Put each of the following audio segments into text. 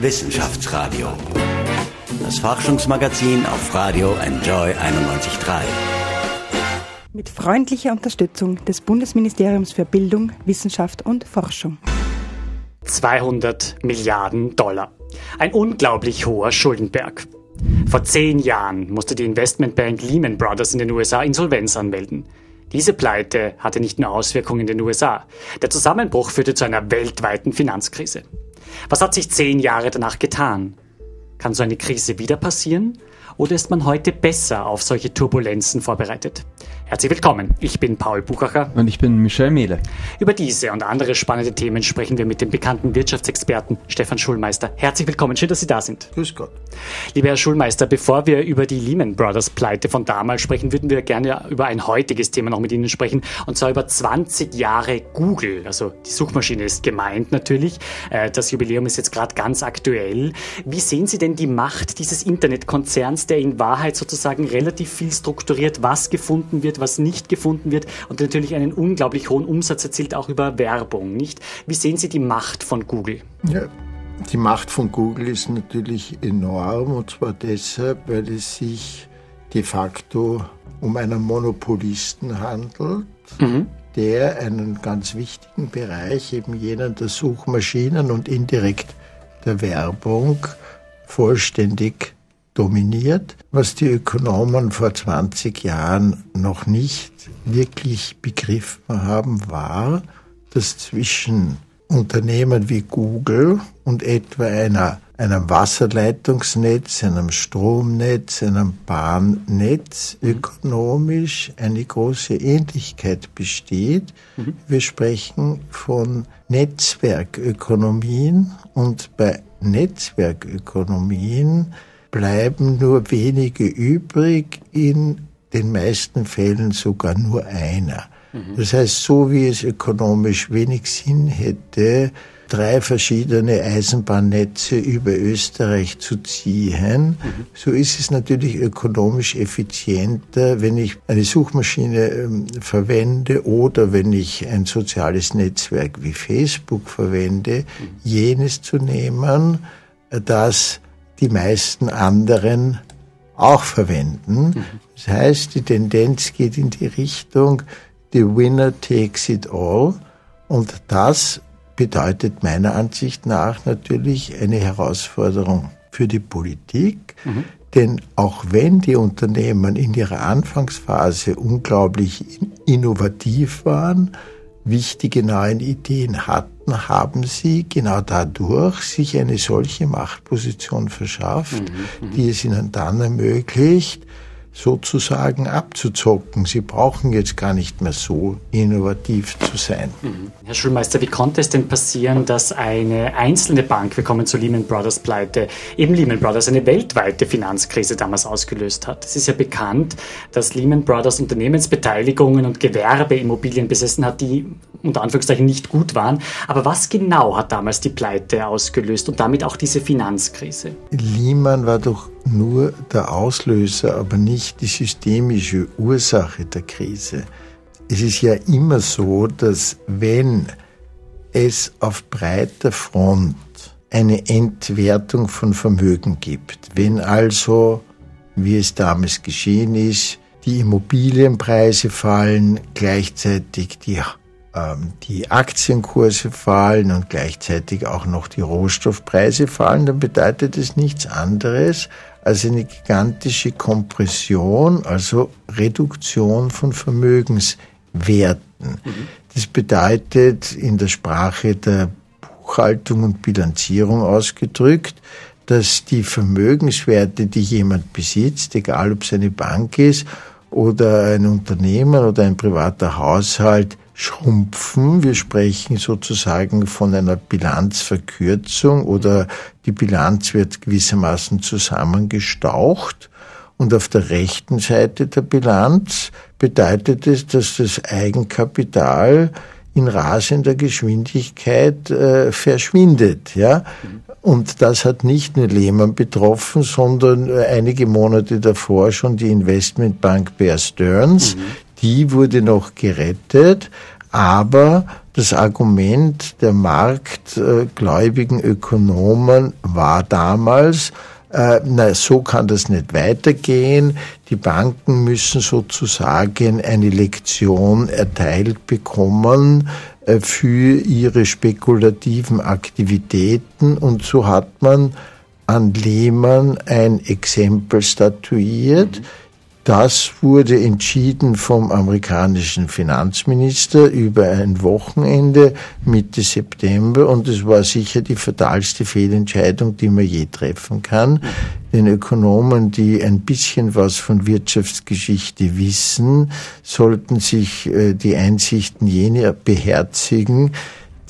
Wissenschaftsradio. Das Forschungsmagazin auf Radio Enjoy 91.3. Mit freundlicher Unterstützung des Bundesministeriums für Bildung, Wissenschaft und Forschung. 200 Milliarden Dollar. Ein unglaublich hoher Schuldenberg. Vor zehn Jahren musste die Investmentbank Lehman Brothers in den USA Insolvenz anmelden. Diese Pleite hatte nicht nur Auswirkungen in den USA. Der Zusammenbruch führte zu einer weltweiten Finanzkrise. Was hat sich zehn Jahre danach getan? Kann so eine Krise wieder passieren? Oder ist man heute besser auf solche Turbulenzen vorbereitet? Herzlich willkommen, ich bin Paul Buchacher. Und ich bin Michel Mehle. Über diese und andere spannende Themen sprechen wir mit dem bekannten Wirtschaftsexperten Stefan Schulmeister. Herzlich willkommen, schön, dass Sie da sind. Grüß Gott. Lieber Herr Schulmeister, bevor wir über die Lehman Brothers Pleite von damals sprechen, würden wir gerne über ein heutiges Thema noch mit Ihnen sprechen, und zwar über 20 Jahre Google. Also die Suchmaschine ist gemeint natürlich. Äh, das Jubiläum ist jetzt gerade ganz aktuell. Wie sehen Sie denn die Macht dieses Internetkonzerns, der in Wahrheit sozusagen relativ viel strukturiert, was gefunden wird, was nicht gefunden wird und natürlich einen unglaublich hohen Umsatz erzielt, auch über Werbung, nicht? Wie sehen Sie die Macht von Google? Ja, die Macht von Google ist natürlich enorm und zwar deshalb, weil es sich de facto um einen Monopolisten handelt, mhm. der einen ganz wichtigen Bereich, eben jenen der Suchmaschinen und indirekt der Werbung, vollständig dominiert, was die Ökonomen vor 20 Jahren noch nicht wirklich begriffen haben, war, dass zwischen Unternehmen wie Google und etwa einer, einem Wasserleitungsnetz, einem Stromnetz, einem Bahnnetz ökonomisch eine große Ähnlichkeit besteht. Mhm. Wir sprechen von Netzwerkökonomien und bei Netzwerkökonomien bleiben nur wenige übrig, in den meisten Fällen sogar nur einer. Mhm. Das heißt, so wie es ökonomisch wenig Sinn hätte, drei verschiedene Eisenbahnnetze über Österreich zu ziehen, mhm. so ist es natürlich ökonomisch effizienter, wenn ich eine Suchmaschine ähm, verwende oder wenn ich ein soziales Netzwerk wie Facebook verwende, mhm. jenes zu nehmen, das die meisten anderen auch verwenden. Mhm. Das heißt, die Tendenz geht in die Richtung, the winner takes it all. Und das bedeutet meiner Ansicht nach natürlich eine Herausforderung für die Politik. Mhm. Denn auch wenn die Unternehmen in ihrer Anfangsphase unglaublich innovativ waren, wichtige neue Ideen hatten, haben sie genau dadurch sich eine solche Machtposition verschafft, mhm, mhm. die es ihnen dann ermöglicht, sozusagen abzuzocken. Sie brauchen jetzt gar nicht mehr so innovativ zu sein. Mhm. Herr Schulmeister, wie konnte es denn passieren, dass eine einzelne Bank, wir kommen zu Lehman Brothers Pleite, eben Lehman Brothers eine weltweite Finanzkrise damals ausgelöst hat? Es ist ja bekannt, dass Lehman Brothers Unternehmensbeteiligungen und Gewerbeimmobilien besessen hat, die unter Anführungszeichen nicht gut waren. Aber was genau hat damals die Pleite ausgelöst und damit auch diese Finanzkrise? Lehman war doch nur der Auslöser, aber nicht die systemische Ursache der Krise. Es ist ja immer so, dass wenn es auf breiter Front eine Entwertung von Vermögen gibt, wenn also, wie es damals geschehen ist, die Immobilienpreise fallen, gleichzeitig die ähm, die Aktienkurse fallen und gleichzeitig auch noch die Rohstoffpreise fallen, dann bedeutet es nichts anderes als eine gigantische Kompression, also Reduktion von Vermögenswerten. Mhm. Das bedeutet in der Sprache der Buchhaltung und Bilanzierung ausgedrückt, dass die Vermögenswerte, die jemand besitzt, egal ob es eine Bank ist oder ein Unternehmen oder ein privater Haushalt, schrumpfen. Wir sprechen sozusagen von einer Bilanzverkürzung oder die Bilanz wird gewissermaßen zusammengestaucht. Und auf der rechten Seite der Bilanz bedeutet es, dass das Eigenkapital in rasender Geschwindigkeit äh, verschwindet. Ja? Und das hat nicht nur Lehman betroffen, sondern äh, einige Monate davor schon die Investmentbank Bear Stearns, mhm die wurde noch gerettet, aber das Argument der marktgläubigen Ökonomen war damals, äh, na, so kann das nicht weitergehen. Die Banken müssen sozusagen eine Lektion erteilt bekommen äh, für ihre spekulativen Aktivitäten und so hat man an Lehmann ein Exempel statuiert. Mhm das wurde entschieden vom amerikanischen Finanzminister über ein Wochenende Mitte September und es war sicher die fatalste Fehlentscheidung, die man je treffen kann. Den Ökonomen, die ein bisschen was von Wirtschaftsgeschichte wissen, sollten sich äh, die Einsichten jener beherzigen,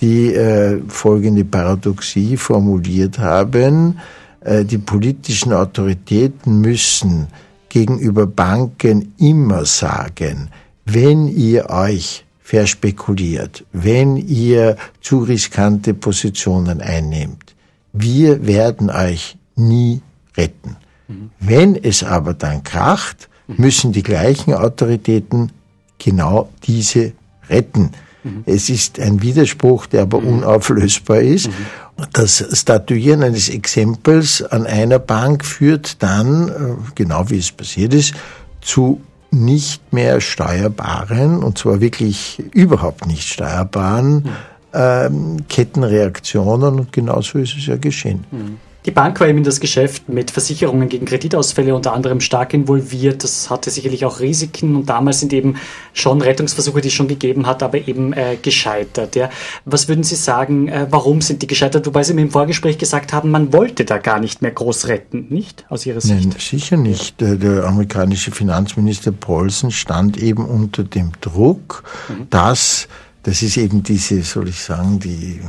die äh, folgende Paradoxie formuliert haben. Äh, die politischen Autoritäten müssen gegenüber Banken immer sagen, wenn ihr euch verspekuliert, wenn ihr zu riskante Positionen einnehmt, wir werden euch nie retten. Mhm. Wenn es aber dann kracht, müssen die gleichen Autoritäten genau diese retten. Mhm. Es ist ein Widerspruch, der aber mhm. unauflösbar ist. Mhm. Das Statuieren eines Exempels an einer Bank führt dann, äh, genau wie es passiert ist, zu nicht mehr steuerbaren, und zwar wirklich überhaupt nicht steuerbaren ähm, Kettenreaktionen und genauso ist es ja geschehen. Mhm. Die Bank war eben in das Geschäft mit Versicherungen gegen Kreditausfälle unter anderem stark involviert. Das hatte sicherlich auch Risiken und damals sind eben schon Rettungsversuche, die es schon gegeben hat, aber eben äh, gescheitert. Ja. Was würden Sie sagen, äh, warum sind die gescheitert? Wobei Sie mir im Vorgespräch gesagt haben, man wollte da gar nicht mehr groß retten, nicht? Aus Ihrer Sicht? Nein, sicher nicht. Der, der amerikanische Finanzminister Paulsen stand eben unter dem Druck, mhm. dass, das ist eben diese, soll ich sagen, die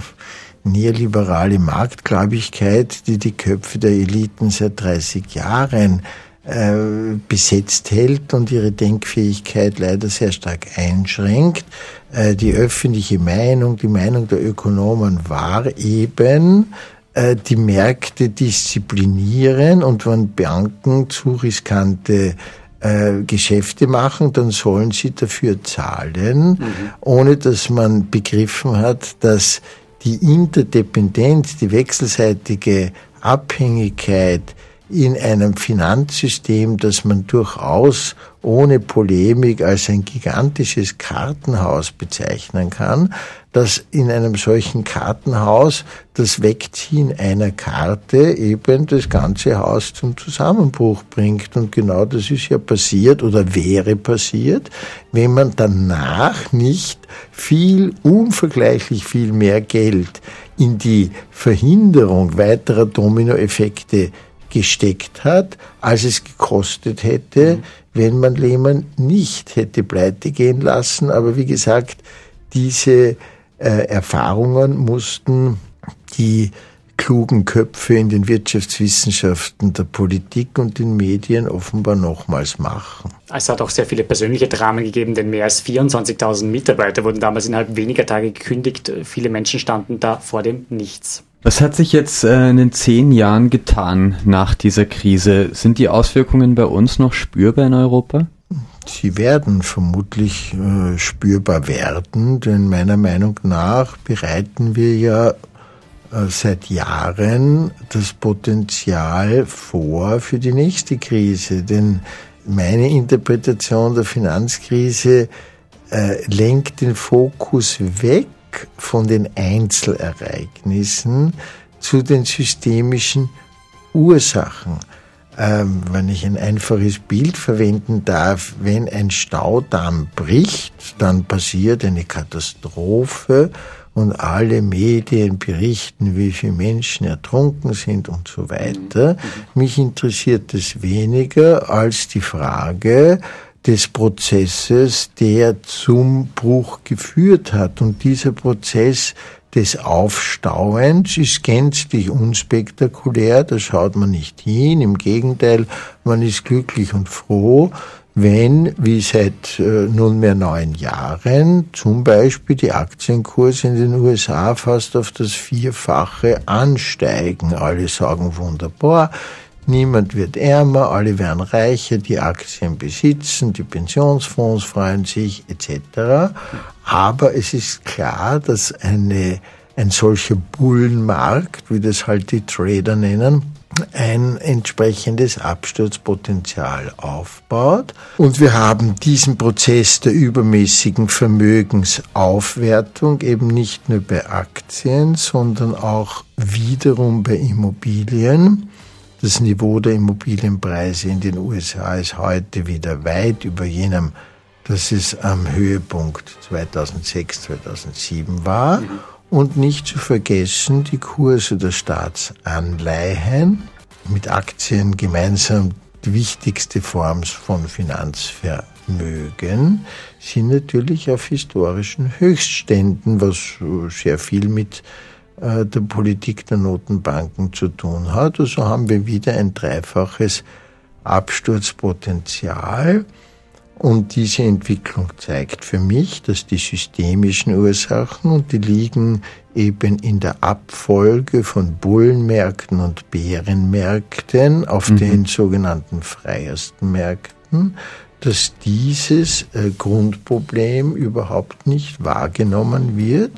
neoliberale Marktgläubigkeit, die die Köpfe der Eliten seit 30 Jahren äh, besetzt hält und ihre Denkfähigkeit leider sehr stark einschränkt. Äh, die öffentliche Meinung, die Meinung der Ökonomen war eben, äh, die Märkte disziplinieren und wenn Banken zu riskante Geschäfte machen, dann sollen sie dafür zahlen, mhm. ohne dass man begriffen hat, dass die Interdependenz, die wechselseitige Abhängigkeit in einem Finanzsystem, das man durchaus ohne Polemik als ein gigantisches Kartenhaus bezeichnen kann, dass in einem solchen Kartenhaus das Wegziehen einer Karte eben das ganze Haus zum Zusammenbruch bringt. Und genau das ist ja passiert oder wäre passiert, wenn man danach nicht viel, unvergleichlich viel mehr Geld in die Verhinderung weiterer Dominoeffekte gesteckt hat, als es gekostet hätte, mhm. wenn man Lehmann nicht hätte pleite gehen lassen. Aber wie gesagt, diese äh, Erfahrungen mussten die klugen Köpfe in den Wirtschaftswissenschaften, der Politik und den Medien offenbar nochmals machen. Es hat auch sehr viele persönliche Dramen gegeben, denn mehr als 24.000 Mitarbeiter wurden damals innerhalb weniger Tage gekündigt. Viele Menschen standen da vor dem Nichts. Was hat sich jetzt äh, in den zehn Jahren getan nach dieser Krise? Sind die Auswirkungen bei uns noch spürbar in Europa? Sie werden vermutlich äh, spürbar werden, denn meiner Meinung nach bereiten wir ja äh, seit Jahren das Potenzial vor für die nächste Krise. Denn meine Interpretation der Finanzkrise äh, lenkt den Fokus weg von den Einzelereignissen zu den systemischen Ursachen. Ähm, wenn ich ein einfaches Bild verwenden darf, wenn ein Staudamm bricht, dann passiert eine Katastrophe und alle Medien berichten, wie viele Menschen ertrunken sind und so weiter. Mich interessiert es weniger als die Frage, des Prozesses, der zum Bruch geführt hat. Und dieser Prozess des Aufstauens ist gänzlich unspektakulär, da schaut man nicht hin, im Gegenteil, man ist glücklich und froh, wenn, wie seit äh, nunmehr neun Jahren, zum Beispiel die Aktienkurse in den USA fast auf das Vierfache ansteigen. Alle sagen wunderbar, Niemand wird ärmer, alle werden reicher, die Aktien besitzen, die Pensionsfonds freuen sich etc. Aber es ist klar, dass eine, ein solcher Bullenmarkt, wie das halt die Trader nennen, ein entsprechendes Absturzpotenzial aufbaut. Und wir haben diesen Prozess der übermäßigen Vermögensaufwertung eben nicht nur bei Aktien, sondern auch wiederum bei Immobilien. Das Niveau der Immobilienpreise in den USA ist heute wieder weit über jenem, das es am Höhepunkt 2006, 2007 war. Mhm. Und nicht zu vergessen die Kurse der Staatsanleihen mit Aktien gemeinsam die wichtigste Form von Finanzvermögen sind natürlich auf historischen Höchstständen, was sehr viel mit der Politik der Notenbanken zu tun hat. Also haben wir wieder ein dreifaches Absturzpotenzial. Und diese Entwicklung zeigt für mich, dass die systemischen Ursachen, und die liegen eben in der Abfolge von Bullenmärkten und Bärenmärkten auf mhm. den sogenannten freiesten Märkten, dass dieses äh, Grundproblem überhaupt nicht wahrgenommen wird,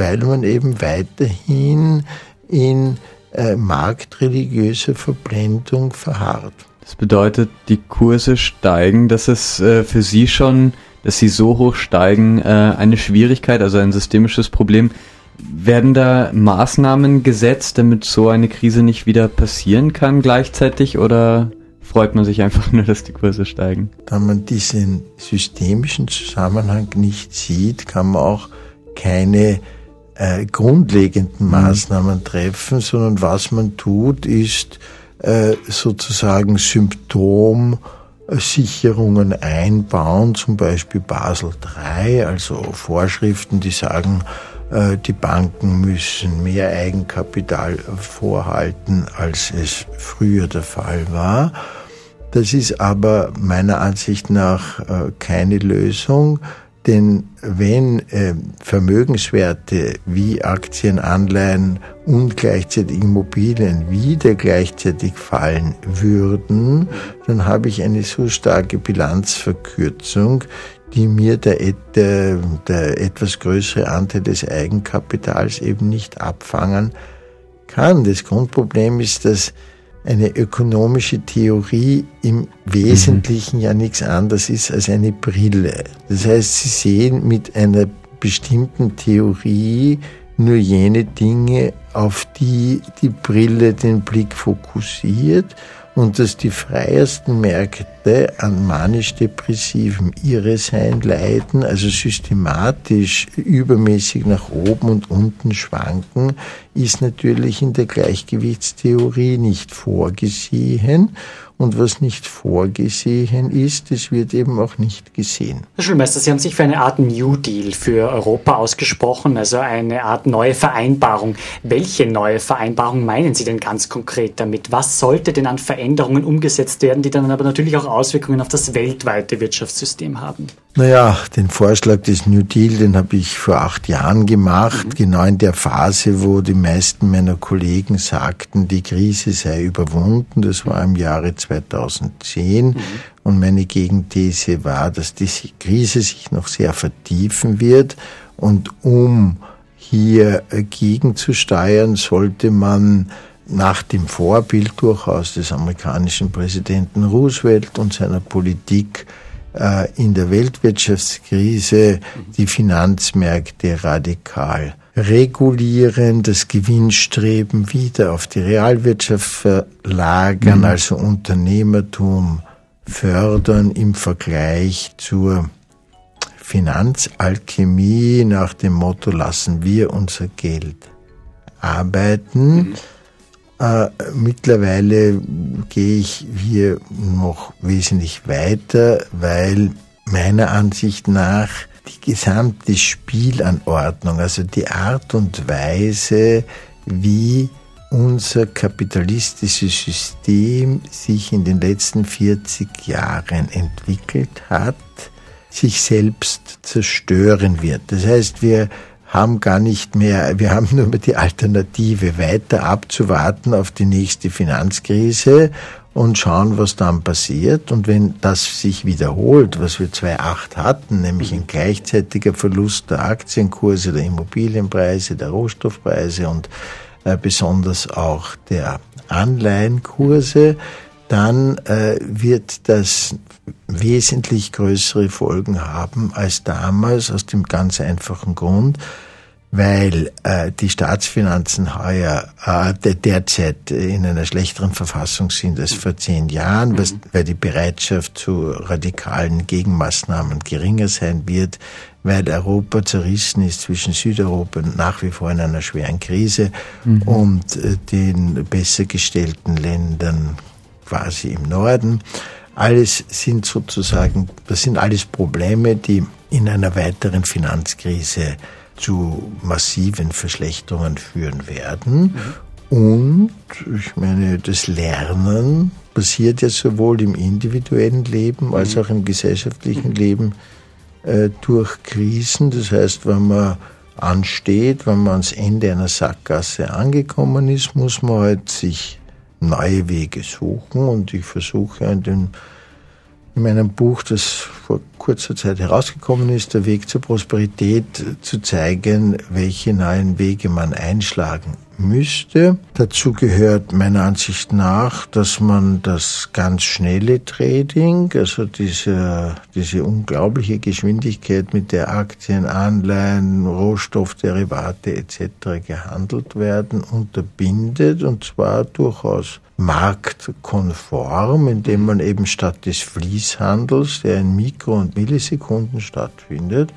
weil man eben weiterhin in äh, marktreligiöser Verblendung verharrt. Das bedeutet, die Kurse steigen, dass es äh, für Sie schon, dass sie so hoch steigen, äh, eine Schwierigkeit, also ein systemisches Problem. Werden da Maßnahmen gesetzt, damit so eine Krise nicht wieder passieren kann gleichzeitig oder freut man sich einfach nur, dass die Kurse steigen? Da man diesen systemischen Zusammenhang nicht sieht, kann man auch keine äh, grundlegenden mhm. Maßnahmen treffen, sondern was man tut, ist äh, sozusagen Symptomsicherungen einbauen, zum Beispiel Basel III, also Vorschriften, die sagen, äh, die Banken müssen mehr Eigenkapital vorhalten, als es früher der Fall war. Das ist aber meiner Ansicht nach äh, keine Lösung. Denn wenn äh, Vermögenswerte wie Aktien, Anleihen und gleichzeitig Immobilien wieder gleichzeitig fallen würden, dann habe ich eine so starke Bilanzverkürzung, die mir der, der, der etwas größere Anteil des Eigenkapitals eben nicht abfangen kann. Das Grundproblem ist, dass eine ökonomische Theorie im Wesentlichen mhm. ja nichts anderes ist als eine Brille. Das heißt, Sie sehen mit einer bestimmten Theorie nur jene Dinge, auf die die Brille den Blick fokussiert und dass die freiesten Märkte an manisch-depressivem Irresein leiden, also systematisch übermäßig nach oben und unten schwanken, ist natürlich in der Gleichgewichtstheorie nicht vorgesehen und was nicht vorgesehen ist, das wird eben auch nicht gesehen. Herr Schulmeister, Sie haben sich für eine Art New Deal für Europa ausgesprochen, also eine Art neue Vereinbarung. Welche neue Vereinbarung meinen Sie denn ganz konkret damit? Was sollte denn an Veränderungen umgesetzt werden, die dann aber natürlich auch Auswirkungen auf das weltweite Wirtschaftssystem haben? Naja, den Vorschlag des New Deal, den habe ich vor acht Jahren gemacht, mhm. genau in der Phase, wo die meisten meiner Kollegen sagten, die Krise sei überwunden. Das war im Jahre 2010. Mhm. Und meine Gegenthese war, dass diese Krise sich noch sehr vertiefen wird. Und um hier gegenzusteuern, sollte man nach dem Vorbild durchaus des amerikanischen Präsidenten Roosevelt und seiner Politik äh, in der Weltwirtschaftskrise die Finanzmärkte radikal regulieren, das Gewinnstreben wieder auf die Realwirtschaft verlagern, mhm. also Unternehmertum fördern im Vergleich zur Finanzalchemie nach dem Motto, lassen wir unser Geld arbeiten. Äh, mittlerweile gehe ich hier noch wesentlich weiter, weil meiner Ansicht nach die gesamte Spielanordnung, also die Art und Weise, wie unser kapitalistisches System sich in den letzten 40 Jahren entwickelt hat, sich selbst zerstören wird. Das heißt, wir haben gar nicht mehr, wir haben nur mehr die Alternative, weiter abzuwarten auf die nächste Finanzkrise und schauen, was dann passiert. Und wenn das sich wiederholt, was wir 2008 hatten, nämlich ein gleichzeitiger Verlust der Aktienkurse, der Immobilienpreise, der Rohstoffpreise und äh, besonders auch der Anleihenkurse, dann äh, wird das wesentlich größere Folgen haben als damals, aus dem ganz einfachen Grund, weil äh, die Staatsfinanzen heuer äh, derzeit in einer schlechteren Verfassung sind als vor zehn Jahren, was, mhm. weil die Bereitschaft zu radikalen Gegenmaßnahmen geringer sein wird, weil Europa zerrissen ist zwischen Südeuropa nach wie vor in einer schweren Krise mhm. und äh, den besser gestellten Ländern quasi im Norden. Alles sind sozusagen, das sind alles Probleme, die in einer weiteren Finanzkrise zu massiven Verschlechterungen führen werden. Mhm. Und ich meine, das Lernen passiert ja sowohl im individuellen Leben als auch im gesellschaftlichen Leben äh, durch Krisen. Das heißt, wenn man ansteht, wenn man ans Ende einer Sackgasse angekommen ist, muss man halt sich neue Wege suchen und ich versuche in, den, in meinem Buch, das vor kurzer Zeit herausgekommen ist, der Weg zur Prosperität, zu zeigen, welche neuen Wege man einschlagen müsste. Dazu gehört meiner Ansicht nach, dass man das ganz schnelle Trading, also diese, diese unglaubliche Geschwindigkeit, mit der Aktien, Anleihen, Rohstoffderivate etc. gehandelt werden, unterbindet und zwar durchaus marktkonform, indem man eben statt des Fließhandels, der in Mikro- und Millisekunden stattfindet,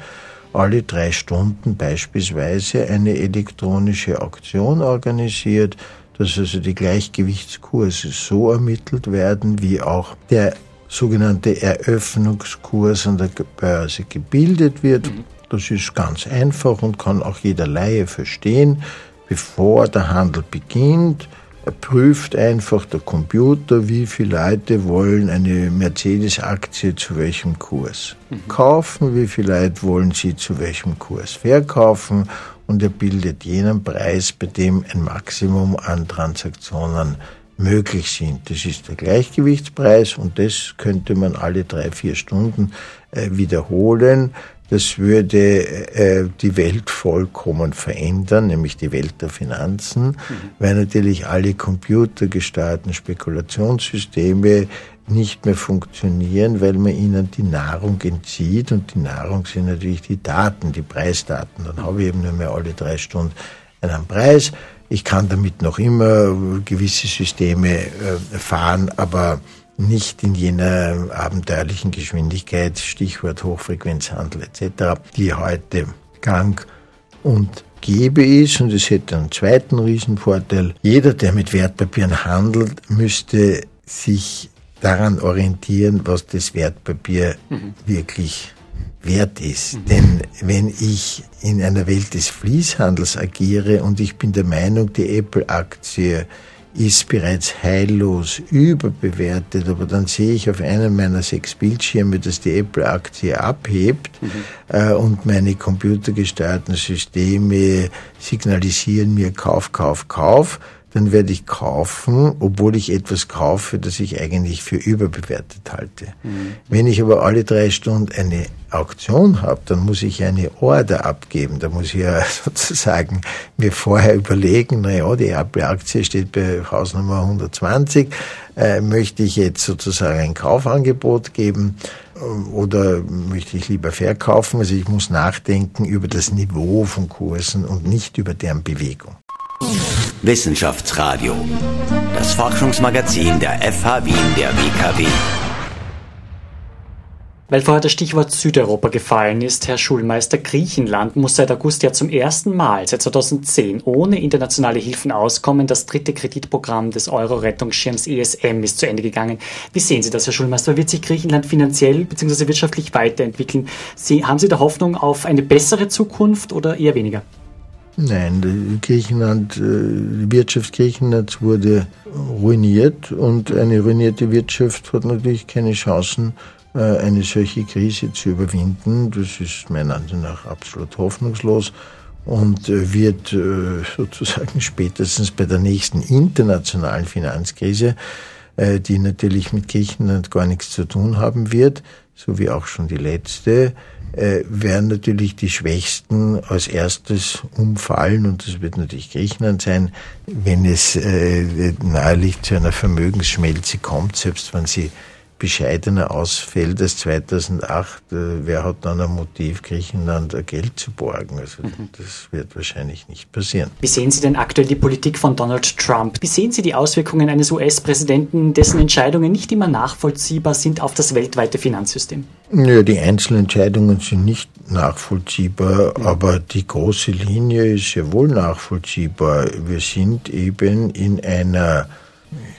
alle drei Stunden beispielsweise eine elektronische Auktion organisiert, dass also die Gleichgewichtskurse so ermittelt werden, wie auch der sogenannte Eröffnungskurs an der Börse gebildet wird. Mhm. Das ist ganz einfach und kann auch jeder Laie verstehen. Bevor der Handel beginnt, prüft einfach der Computer, wie viele Leute wollen eine Mercedes-Aktie zu welchem Kurs mhm. kaufen, wie viele Leute wollen sie zu welchem Kurs verkaufen und er bildet jenen Preis, bei dem ein Maximum an Transaktionen möglich sind. Das ist der Gleichgewichtspreis und das könnte man alle drei, vier Stunden äh, wiederholen das würde äh, die Welt vollkommen verändern, nämlich die Welt der Finanzen, mhm. weil natürlich alle computergesteuerten Spekulationssysteme nicht mehr funktionieren, weil man ihnen die Nahrung entzieht und die Nahrung sind natürlich die Daten, die Preisdaten. Dann habe ich eben nur mehr alle drei Stunden einen Preis. Ich kann damit noch immer gewisse Systeme äh, fahren, aber nicht in jener abenteuerlichen Geschwindigkeit, Stichwort Hochfrequenzhandel etc., die heute gang und gäbe ist. Und es hätte einen zweiten Riesenvorteil. Jeder, der mit Wertpapieren handelt, müsste sich daran orientieren, was das Wertpapier mhm. wirklich wert ist. Mhm. Denn wenn ich in einer Welt des Fließhandels agiere und ich bin der Meinung, die Apple-Aktie ist bereits heillos überbewertet, aber dann sehe ich auf einem meiner sechs Bildschirme, dass die Apple-Aktie abhebt mhm. äh, und meine computergesteuerten Systeme signalisieren mir Kauf, Kauf, Kauf dann werde ich kaufen, obwohl ich etwas kaufe, das ich eigentlich für überbewertet halte. Mhm. Wenn ich aber alle drei Stunden eine Auktion habe, dann muss ich eine Order abgeben. Da muss ich ja sozusagen mir vorher überlegen, na ja, die Apple-Aktie steht bei Hausnummer 120, äh, möchte ich jetzt sozusagen ein Kaufangebot geben äh, oder möchte ich lieber verkaufen? Also ich muss nachdenken über das Niveau von Kursen und nicht über deren Bewegung. Wissenschaftsradio, das Forschungsmagazin der FH Wien der WKW. Weil vorher das Stichwort Südeuropa gefallen ist, Herr Schulmeister, Griechenland muss seit August ja zum ersten Mal seit 2010 ohne internationale Hilfen auskommen. Das dritte Kreditprogramm des Euro-Rettungsschirms ESM ist zu Ende gegangen. Wie sehen Sie das, Herr Schulmeister? Wird sich Griechenland finanziell bzw. wirtschaftlich weiterentwickeln? Sie, haben Sie da Hoffnung auf eine bessere Zukunft oder eher weniger? Nein, Griechenland, äh, die Wirtschaft Griechenlands wurde ruiniert und eine ruinierte Wirtschaft hat natürlich keine Chancen, äh, eine solche Krise zu überwinden. Das ist meiner Ansicht nach absolut hoffnungslos. und wird sozusagen spätestens bei der nächsten internationalen Finanzkrise, die natürlich mit Griechenland gar nichts zu tun haben wird, so wie auch schon die letzte, äh, werden natürlich die Schwächsten als erstes umfallen und das wird natürlich Griechenland sein, wenn es äh, nahelich zu einer Vermögensschmelze kommt, selbst wenn sie bescheidener ausfällt als 2008, äh, wer hat dann ein Motiv, Griechenland Geld zu borgen? Also mhm. das wird wahrscheinlich nicht passieren. Wie sehen Sie denn aktuell die Politik von Donald Trump? Wie sehen Sie die Auswirkungen eines US-Präsidenten, dessen Entscheidungen nicht immer nachvollziehbar sind auf das weltweite Finanzsystem? Ja, die einzelnen Entscheidungen sind nicht nachvollziehbar, mhm. aber die große Linie ist ja wohl nachvollziehbar. Wir sind eben in einer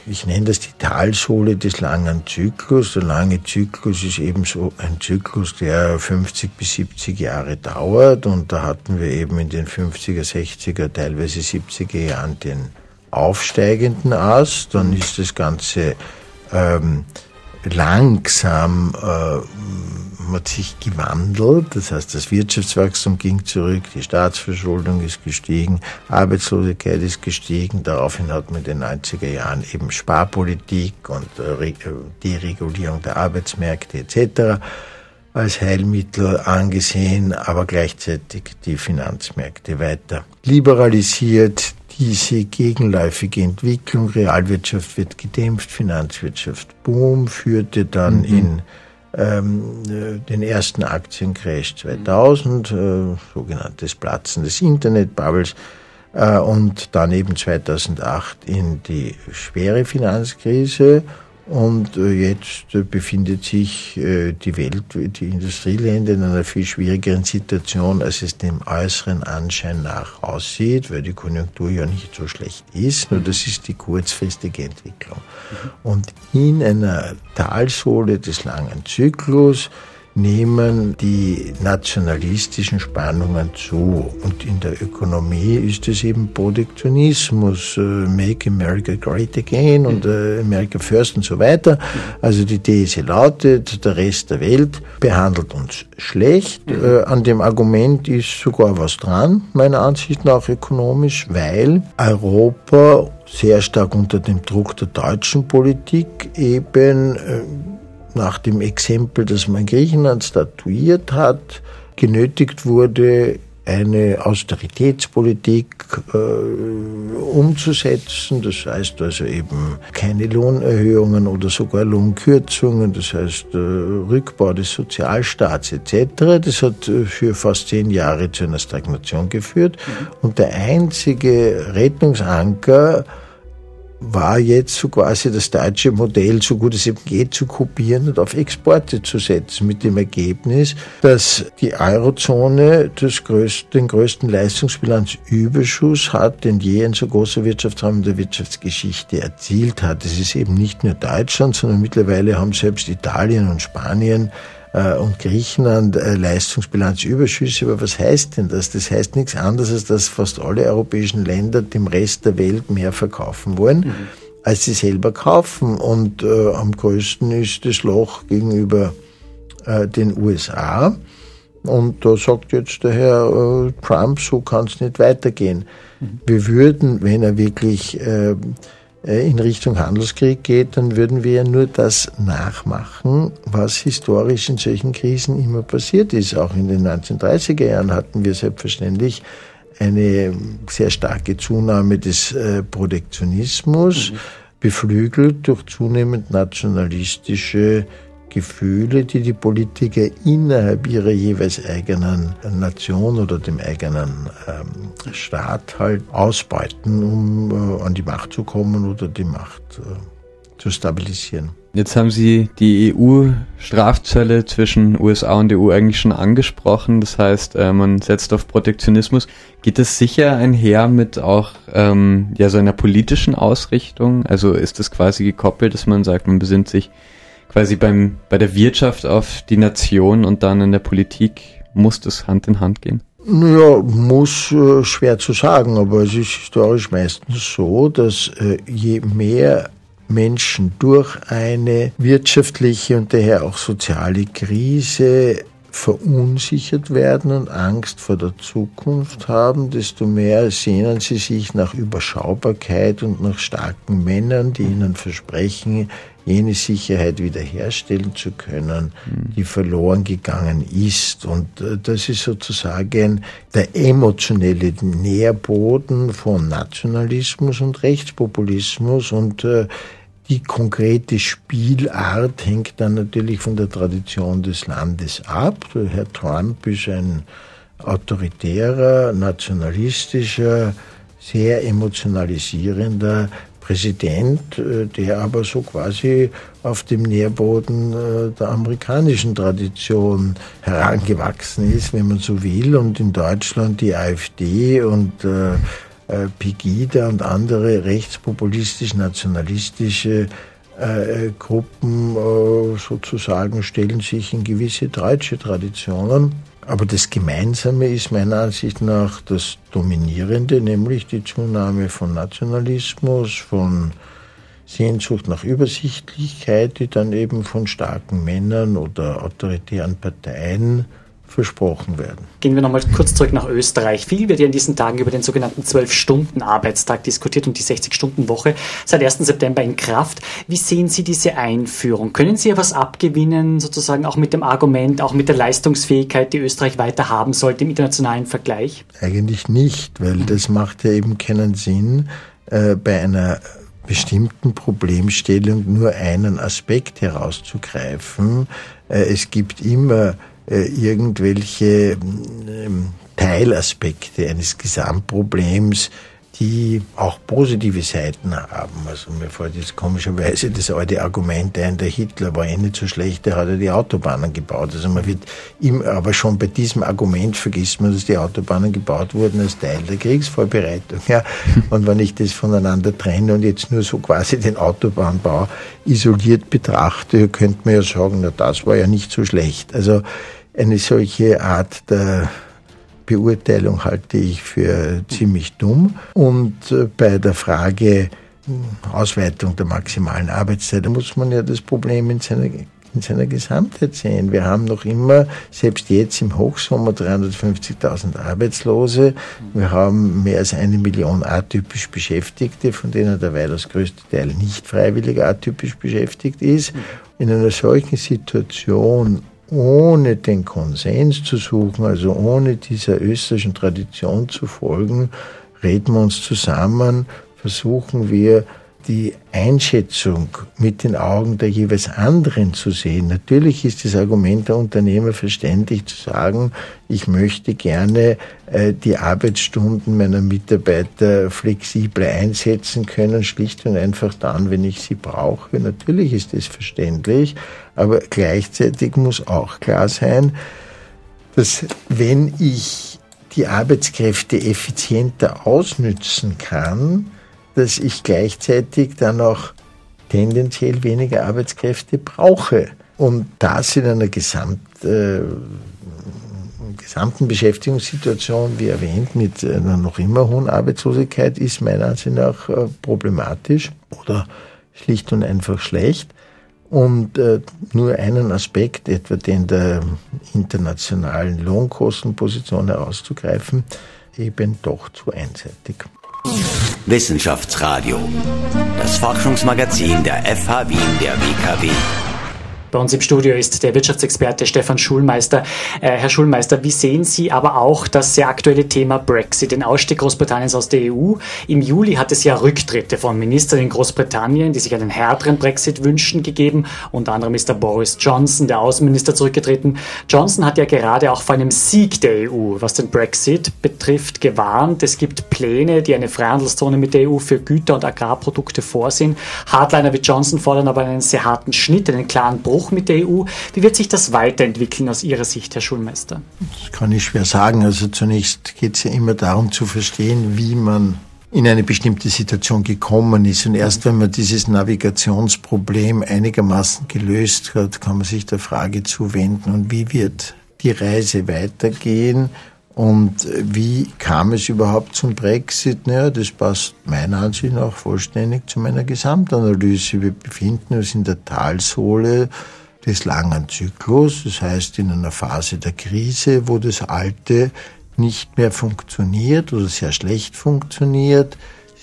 ich nenne das die Talsohle des langen Zyklus. Der lange Zyklus ist ebenso ein Zyklus, der 50 bis 70 Jahre dauert. Und da hatten wir eben in den 50er, 60er, teilweise 70er Jahren den aufsteigenden Ast. Dann ist das Ganze ähm, langsam äh, hat sich gewandelt. Das heißt, das Wirtschaftswachstum ging zurück, die Staatsverschuldung ist gestiegen, Arbeitslosigkeit ist gestiegen. Daraufhin hat man in den 90er Jahren eben Sparpolitik und äh, äh, Deregulierung der Arbeitsmärkte etc. als Heilmittel angesehen, aber gleichzeitig die Finanzmärkte weiter liberalisiert. Diese gegenläufige Entwicklung, Realwirtschaft wird gedämpft, Finanzwirtschaft boom, führte dann mhm. in ähm, äh, den ersten Aktiencrash 2000, äh, sogenanntes Platzen des Internetbubbles, äh, und dann eben 2008 in die schwere Finanzkrise und äh, jetzt äh, befindet sich äh, die Welt, die Industrieländer in einer viel schwierigeren Situation, als es dem äußeren Anschein nach aussieht, weil die Konjunktur ja nicht so schlecht ist. Nur das ist die kurzfristige Entwicklung. Und in einer Talsohle des langen Zyklus nehmen die nationalistischen Spannungen zu. Und in der Ökonomie ist es eben Protektionismus, äh, Make America Great Again und äh, America First und so weiter. Also die These lautet, der Rest der Welt behandelt uns schlecht. Mhm. Äh, an dem Argument ist sogar was dran, meiner Ansicht nach ökonomisch, weil Europa sehr stark unter dem Druck der deutschen Politik eben nach dem Exempel, das man Griechenland statuiert hat, genötigt wurde, eine Austeritätspolitik äh, umzusetzen. Das heißt also eben keine Lohnerhöhungen oder sogar Lohnkürzungen, das heißt äh, Rückbau des Sozialstaats etc. Das hat äh, für fast zehn Jahre zu einer Stagnation geführt. Und der einzige Rettungsanker war jetzt so quasi das deutsche Modell, so gut es eben geht, zu kopieren und auf Exporte zu setzen, mit dem Ergebnis, dass die Eurozone das größte, den größten Leistungsbilanzüberschuss hat, den je ein so großer Wirtschaftsraum in der Wirtschaftsgeschichte erzielt hat. Es ist eben nicht nur Deutschland, sondern mittlerweile haben selbst Italien und Spanien und Griechenland äh, Leistungsbilanzüberschüsse. Aber was heißt denn das? Das heißt nichts anderes, als dass fast alle europäischen Länder dem Rest der Welt mehr verkaufen wollen. Mhm. als sie selber kaufen. Und äh, am größten ist das Loch gegenüber äh, den USA. Und da sagt jetzt der Herr äh, Trump, so kann es nicht weitergehen. Mhm. Wir würden, wenn er wirklich äh, äh, in Richtung Handelskrieg geht, dann würden wir ja nur das nachmachen, was historisch in solchen Krisen immer passiert ist. Auch in den 1930er Jahren hatten wir selbstverständlich eine sehr starke Zunahme des äh, Protektionismus, mhm. beflügelt durch zunehmend nationalistische Gefühle, die die Politiker innerhalb ihrer jeweils eigenen Nation oder dem eigenen ähm, Staat halt ausbeuten, um äh, an die Macht zu kommen oder die Macht äh, zu stabilisieren. Jetzt haben Sie die EU-Strafzölle zwischen USA und EU eigentlich schon angesprochen. Das heißt, äh, man setzt auf Protektionismus. Geht es sicher einher mit auch ähm, ja so einer politischen Ausrichtung? Also ist es quasi gekoppelt, dass man sagt, man besinnt sich quasi beim, bei der Wirtschaft auf die Nation und dann in der Politik muss das Hand in Hand gehen? Ja, muss äh, schwer zu sagen, aber es ist historisch meistens so, dass äh, je mehr Menschen durch eine wirtschaftliche und daher auch soziale Krise verunsichert werden und Angst vor der Zukunft haben, desto mehr sehnen sie sich nach Überschaubarkeit und nach starken Männern, die ihnen versprechen, jene Sicherheit wiederherstellen zu können, die verloren gegangen ist. Und äh, das ist sozusagen der emotionelle Nährboden von Nationalismus und Rechtspopulismus und äh, die konkrete Spielart hängt dann natürlich von der Tradition des Landes ab. Herr Trump ist ein autoritärer, nationalistischer, sehr emotionalisierender Präsident, äh, der aber so quasi auf dem Nährboden äh, der amerikanischen Tradition herangewachsen ist, wenn man so will, und in Deutschland die AfD und äh, Pegida und andere rechtspopulistisch-nationalistische Gruppen sozusagen stellen sich in gewisse deutsche Traditionen. Aber das Gemeinsame ist meiner Ansicht nach das Dominierende, nämlich die Zunahme von Nationalismus, von Sehnsucht nach Übersichtlichkeit, die dann eben von starken Männern oder autoritären Parteien versprochen werden. Gehen wir nochmal kurz zurück nach Österreich. Viel wird ja in diesen Tagen über den sogenannten 12-Stunden-Arbeitstag diskutiert und die 60-Stunden-Woche seit 1. September in Kraft. Wie sehen Sie diese Einführung? Können Sie ja was abgewinnen, sozusagen auch mit dem Argument, auch mit der Leistungsfähigkeit, die Österreich weiter haben sollte im internationalen Vergleich? Eigentlich nicht, weil das macht ja eben keinen Sinn, äh, bei einer bestimmten Problemstellung nur einen Aspekt herauszugreifen. Äh, es gibt immer irgendwelche ähm, Teilaspekte eines Gesamtproblems, die auch positive Seiten haben. Also mir fällt jetzt komischerweise das alte Argument ein, der Hitler war eh nicht so schlecht, der hat ja die Autobahnen gebaut. Also man wird ihm, aber schon bei diesem Argument vergisst man, dass die Autobahnen gebaut wurden als Teil der Kriegsvorbereitung. Ja. Und wenn ich das voneinander trenne und jetzt nur so quasi den Autobahnbau isoliert betrachte, könnte man ja sagen, na das war ja nicht so schlecht. Also eine solche Art der Beurteilung halte ich für ziemlich dumm. Und äh, bei der Frage hm, Ausweitung der maximalen Arbeitszeit, muss man ja das Problem in seiner, in seiner Gesamtheit sehen. Wir haben noch immer, selbst jetzt im Hochsommer, 350.000 Arbeitslose. Wir haben mehr als eine Million atypisch Beschäftigte, von denen der weitaus größte Teil nicht freiwillig atypisch beschäftigt ist. In einer solchen Situation ohne den Konsens zu suchen, also ohne dieser österreichischen Tradition zu folgen, reden wir uns zusammen, versuchen wir die Einschätzung mit den Augen der jeweils anderen zu sehen. Natürlich ist das Argument der Unternehmer verständlich zu sagen, ich möchte gerne äh, die Arbeitsstunden meiner Mitarbeiter flexibel einsetzen können, schlicht und einfach dann, wenn ich sie brauche. Natürlich ist das verständlich, aber gleichzeitig muss auch klar sein, dass wenn ich die Arbeitskräfte effizienter ausnützen kann, dass ich gleichzeitig dann auch tendenziell weniger Arbeitskräfte brauche. Und das in einer Gesamt, äh, gesamten Beschäftigungssituation, wie erwähnt, mit einer noch immer hohen Arbeitslosigkeit, ist meiner Ansicht nach äh, problematisch oder schlicht und einfach schlecht. Und äh, nur einen Aspekt, etwa den der internationalen Lohnkostenposition herauszugreifen, eben doch zu einseitig. Wissenschaftsradio. Das Forschungsmagazin der FH Wien der WKW. Bei uns im Studio ist der Wirtschaftsexperte Stefan Schulmeister. Äh, Herr Schulmeister, wie sehen Sie aber auch das sehr aktuelle Thema Brexit, den Ausstieg Großbritanniens aus der EU? Im Juli hat es ja Rücktritte von Ministern in Großbritannien, die sich einen härteren Brexit wünschen, gegeben. Unter anderem ist der Boris Johnson, der Außenminister, zurückgetreten. Johnson hat ja gerade auch vor einem Sieg der EU, was den Brexit betrifft, gewarnt. Es gibt Pläne, die eine Freihandelszone mit der EU für Güter und Agrarprodukte vorsehen. Hardliner wie Johnson fordern aber einen sehr harten Schnitt, einen klaren Bruch Bruch mit der EU. Wie wird sich das weiterentwickeln aus Ihrer Sicht, Herr Schulmeister? Das kann ich schwer sagen. Also zunächst geht es ja immer darum zu verstehen, wie man in eine bestimmte Situation gekommen ist. Und erst wenn man dieses Navigationsproblem einigermaßen gelöst hat, kann man sich der Frage zuwenden, und wie wird die Reise weitergehen? Und wie kam es überhaupt zum Brexit? Naja, das passt meiner Ansicht nach vollständig zu meiner Gesamtanalyse. Wir befinden uns in der Talsohle des langen Zyklus, das heißt in einer Phase der Krise, wo das Alte nicht mehr funktioniert oder sehr schlecht funktioniert,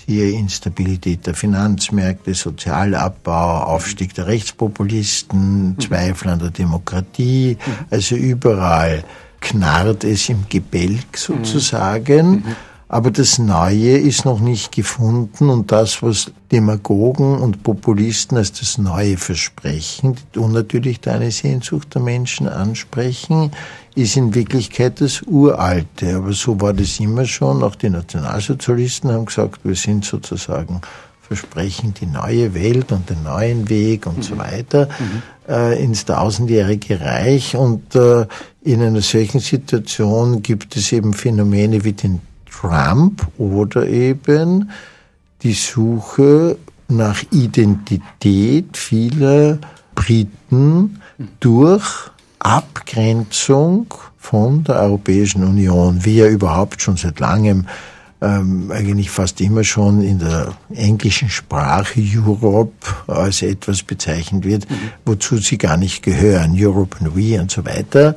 siehe Instabilität der Finanzmärkte, Sozialabbau, Aufstieg der Rechtspopulisten, Zweifel an der Demokratie, also überall knarrt es im Gebälk sozusagen. Aber das Neue ist noch nicht gefunden und das, was Demagogen und Populisten als das Neue versprechen und natürlich da eine Sehnsucht der Menschen ansprechen, ist in Wirklichkeit das Uralte. Aber so war das immer schon. Auch die Nationalsozialisten haben gesagt, wir sind sozusagen versprechen die neue Welt und den neuen Weg und mhm. so weiter mhm. äh, ins tausendjährige Reich. Und äh, in einer solchen Situation gibt es eben Phänomene wie den Trump oder eben die Suche nach Identität vieler Briten durch Abgrenzung von der Europäischen Union, wie ja überhaupt schon seit langem ähm, eigentlich fast immer schon in der englischen Sprache Europe als etwas bezeichnet wird, mhm. wozu sie gar nicht gehören, Europe and we und so weiter.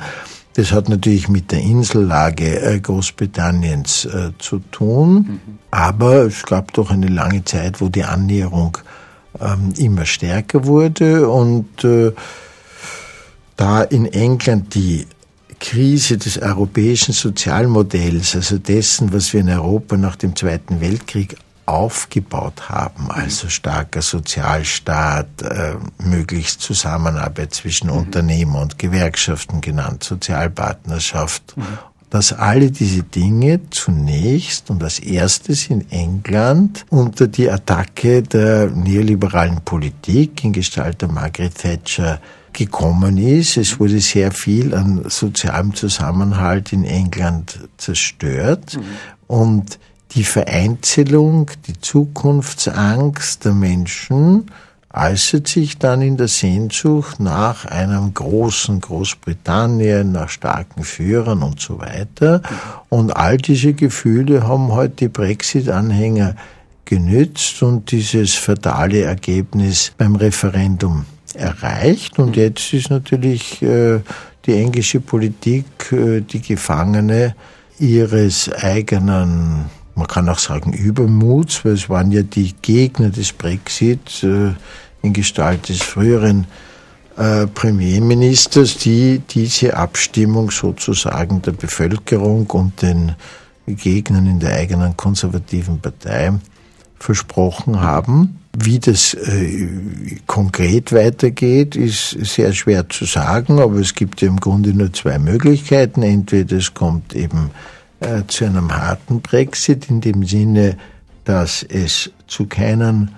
Das hat natürlich mit der Insellage äh, Großbritanniens äh, zu tun, mhm. aber es gab doch eine lange Zeit, wo die Annäherung ähm, immer stärker wurde und äh, da in England die Krise des europäischen Sozialmodells, also dessen, was wir in Europa nach dem Zweiten Weltkrieg aufgebaut haben, also starker Sozialstaat, äh, möglichst Zusammenarbeit zwischen mhm. Unternehmen und Gewerkschaften genannt, Sozialpartnerschaft, mhm. dass alle diese Dinge zunächst und als erstes in England unter die Attacke der neoliberalen Politik in Gestalt der Margaret Thatcher gekommen ist. Es wurde sehr viel an sozialem Zusammenhalt in England zerstört mhm. und die Vereinzelung, die Zukunftsangst der Menschen äußert sich dann in der Sehnsucht nach einem großen Großbritannien, nach starken Führern und so weiter. Und all diese Gefühle haben heute die Brexit-Anhänger genützt und dieses fatale Ergebnis beim Referendum erreicht. Und jetzt ist natürlich äh, die englische Politik äh, die Gefangene ihres eigenen man kann auch sagen Übermuts, weil es waren ja die Gegner des Brexit äh, in Gestalt des früheren äh, Premierministers, die diese Abstimmung sozusagen der Bevölkerung und den Gegnern in der eigenen konservativen Partei versprochen haben. Wie das äh, konkret weitergeht, ist sehr schwer zu sagen, aber es gibt ja im Grunde nur zwei Möglichkeiten. Entweder es kommt eben äh, zu einem harten Brexit in dem Sinne, dass es zu keinen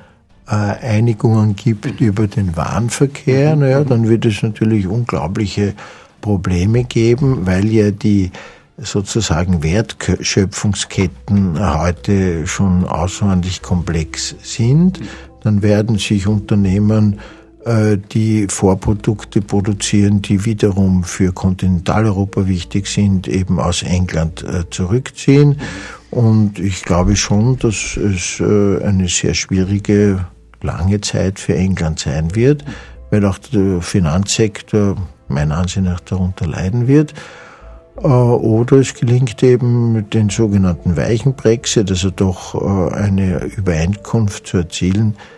äh, Einigungen gibt über den Warenverkehr, naja, dann wird es natürlich unglaubliche Probleme geben, weil ja die sozusagen Wertschöpfungsketten heute schon außerordentlich komplex sind. Dann werden sich Unternehmen äh, die Vorprodukte produzieren, die wiederum für Kontinentaleuropa wichtig sind, eben aus England äh, zurückziehen. Und ich glaube schon, dass es äh, eine sehr schwierige, lange Zeit für England sein wird, weil auch der Finanzsektor meiner Ansicht nach darunter leiden wird. Oder es gelingt eben mit den sogenannten weichen Brexit, also doch eine Übereinkunft zu erzielen, äh,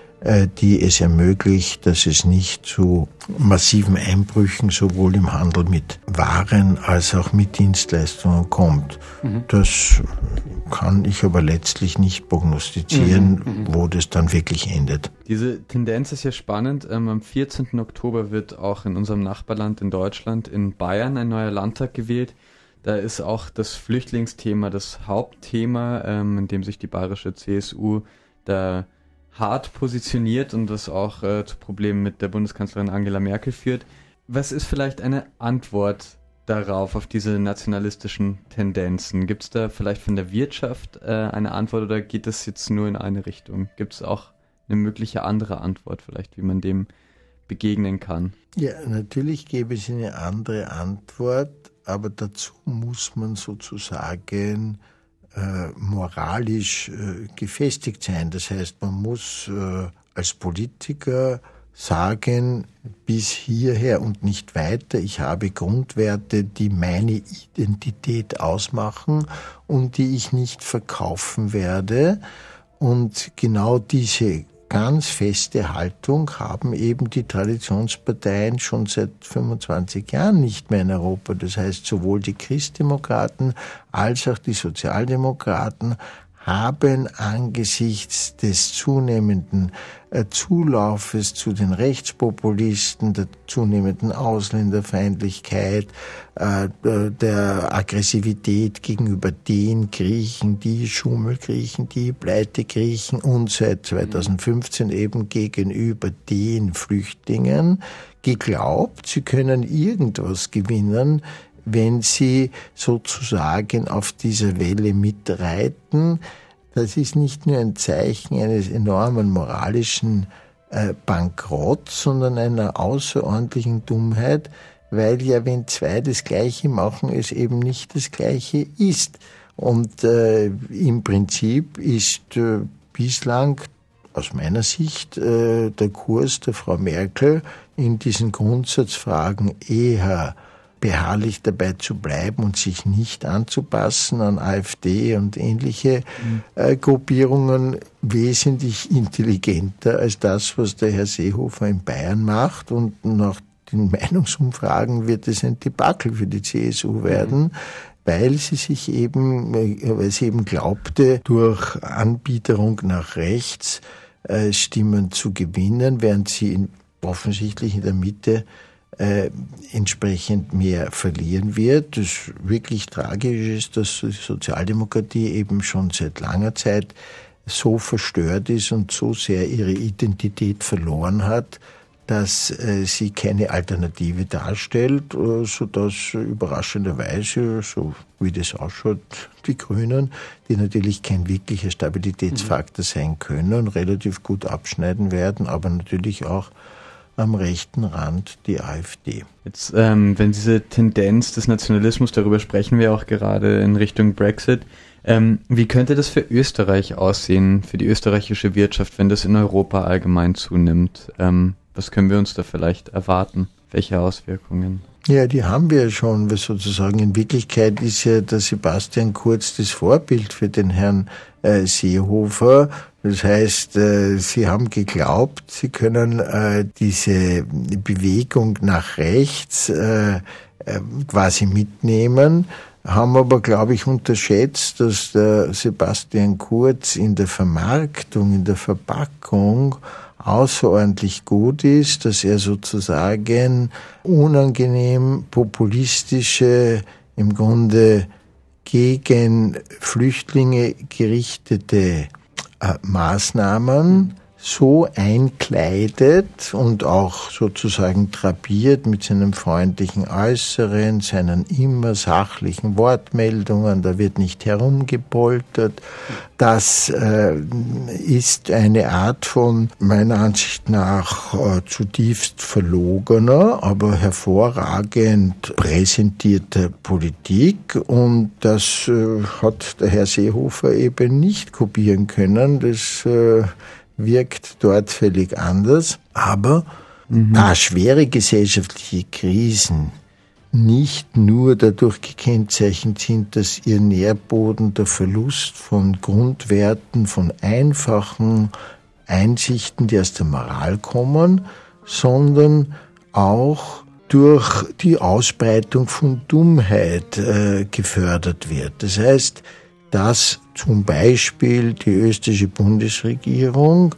die es ermöglicht, dass es nicht zu massiven Einbrüchen sowohl im Handel mit Waren als auch mit Dienstleistungen kommt. Mhm. Das kann ich aber letztlich nicht prognostizieren, mhm. mhm. wo das dann wirklich endet. Diese Tendenz ist ja spannend. Ähm, am 14. Oktober wird auch in unserem Nachbarland in Deutschland, in Bayern, ein neuer Landtag gewählt. Da ist auch das Flüchtlingsthema das Hauptthema, ähm, in dem sich die bayerische CSU da hart positioniert und das auch äh, zu Problemen mit der Bundeskanzlerin Angela Merkel führt. Was ist vielleicht eine Antwort darauf, auf diese nationalistischen Tendenzen? Gibt es da vielleicht von der Wirtschaft äh, eine Antwort oder geht das jetzt nur in eine Richtung? Gibt es auch eine mögliche andere Antwort vielleicht, wie man dem begegnen kann? Ja, natürlich gäbe es eine andere Antwort, aber dazu muss man sozusagen äh, moralisch äh, gefestigt sein. Das heißt, man muss äh, als Politiker sagen, bis hierher und nicht weiter. Ich habe Grundwerte, die meine Identität ausmachen und die ich nicht verkaufen werde. Und genau diese ganz feste Haltung haben eben die Traditionsparteien schon seit 25 Jahren nicht mehr in Europa. Das heißt, sowohl die Christdemokraten als auch die Sozialdemokraten haben angesichts des zunehmenden äh, Zulaufes zu den Rechtspopulisten, der zunehmenden Ausländerfeindlichkeit, äh, der Aggressivität gegenüber den Griechen, die Schummelgriechen, die Pleitegriechen und seit 2015 eben gegenüber den Flüchtlingen geglaubt, sie können irgendwas gewinnen, wenn sie sozusagen auf dieser Welle mitreiten. Das ist nicht nur ein Zeichen eines enormen moralischen äh, Bankrotts, sondern einer außerordentlichen Dummheit, weil ja, wenn zwei das Gleiche machen, es eben nicht das Gleiche ist. Und äh, im Prinzip ist äh, bislang aus meiner Sicht äh, der Kurs der Frau Merkel in diesen Grundsatzfragen eher beharrlich dabei zu bleiben und sich nicht anzupassen an AfD und ähnliche mhm. äh, Gruppierungen wesentlich intelligenter als das, was der Herr Seehofer in Bayern macht. Und nach den Meinungsumfragen wird es ein Debakel für die CSU werden. Mhm weil sie sich eben, äh, weil sie eben glaubte, durch Anbieterung nach rechts äh, Stimmen zu gewinnen, während sie in, offensichtlich in der Mitte äh, entsprechend mehr verlieren wird. Das wirklich tragisch ist, dass die Sozialdemokratie eben schon seit langer Zeit so verstört ist und so sehr ihre Identität verloren hat, dass äh, sie keine Alternative darstellt, äh, so dass überraschenderweise, so wie das ausschaut, die Grünen, die natürlich kein wirklicher Stabilitätsfaktor sein können, relativ gut abschneiden werden, aber natürlich auch am rechten Rand die AfD. Jetzt, ähm, wenn diese Tendenz des Nationalismus, darüber sprechen wir auch gerade in Richtung Brexit, ähm, wie könnte das für Österreich aussehen, für die österreichische Wirtschaft, wenn das in Europa allgemein zunimmt? Ähm, was können wir uns da vielleicht erwarten? Welche Auswirkungen? Ja, die haben wir schon, weil sozusagen in Wirklichkeit ist ja der Sebastian Kurz das Vorbild für den Herrn äh, Seehofer. Das heißt, äh, sie haben geglaubt, sie können äh, diese Bewegung nach rechts äh, quasi mitnehmen, haben aber, glaube ich, unterschätzt, dass der Sebastian Kurz in der Vermarktung, in der Verpackung außerordentlich gut ist, dass er sozusagen unangenehm populistische, im Grunde gegen Flüchtlinge gerichtete Maßnahmen so einkleidet und auch sozusagen trapiert mit seinem freundlichen Äußeren, seinen immer sachlichen Wortmeldungen, da wird nicht herumgepoltert. Das äh, ist eine Art von meiner Ansicht nach äh, zutiefst verlogener, aber hervorragend präsentierter Politik und das äh, hat der Herr Seehofer eben nicht kopieren können. Das äh, wirkt dort völlig anders. Aber mhm. da schwere gesellschaftliche Krisen nicht nur dadurch gekennzeichnet sind, dass ihr Nährboden der Verlust von Grundwerten, von einfachen Einsichten, die aus der Moral kommen, sondern auch durch die Ausbreitung von Dummheit äh, gefördert wird. Das heißt, dass zum Beispiel die österreichische Bundesregierung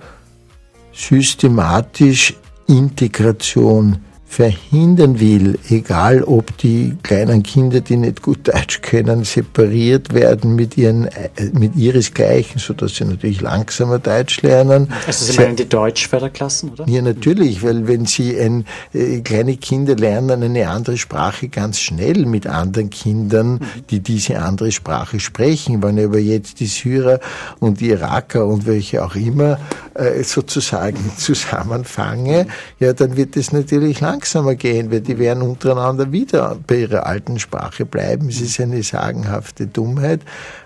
systematisch Integration verhindern will, egal ob die kleinen Kinder, die nicht gut Deutsch können, separiert werden mit ihren äh, mit ihresgleichen, so dass sie natürlich langsamer Deutsch lernen. Also Sie meinen die Deutschförderklassen, oder? Ja, natürlich, weil wenn Sie ein, äh, kleine Kinder lernen eine andere Sprache ganz schnell mit anderen Kindern, die diese andere Sprache sprechen. Wenn aber jetzt die Syrer und die Iraker und welche auch immer äh, sozusagen zusammenfange, ja, dann wird es natürlich lang langsamer gehen, weil die werden untereinander wieder bei ihrer alten Sprache bleiben. Es ist eine sagenhafte Dummheit,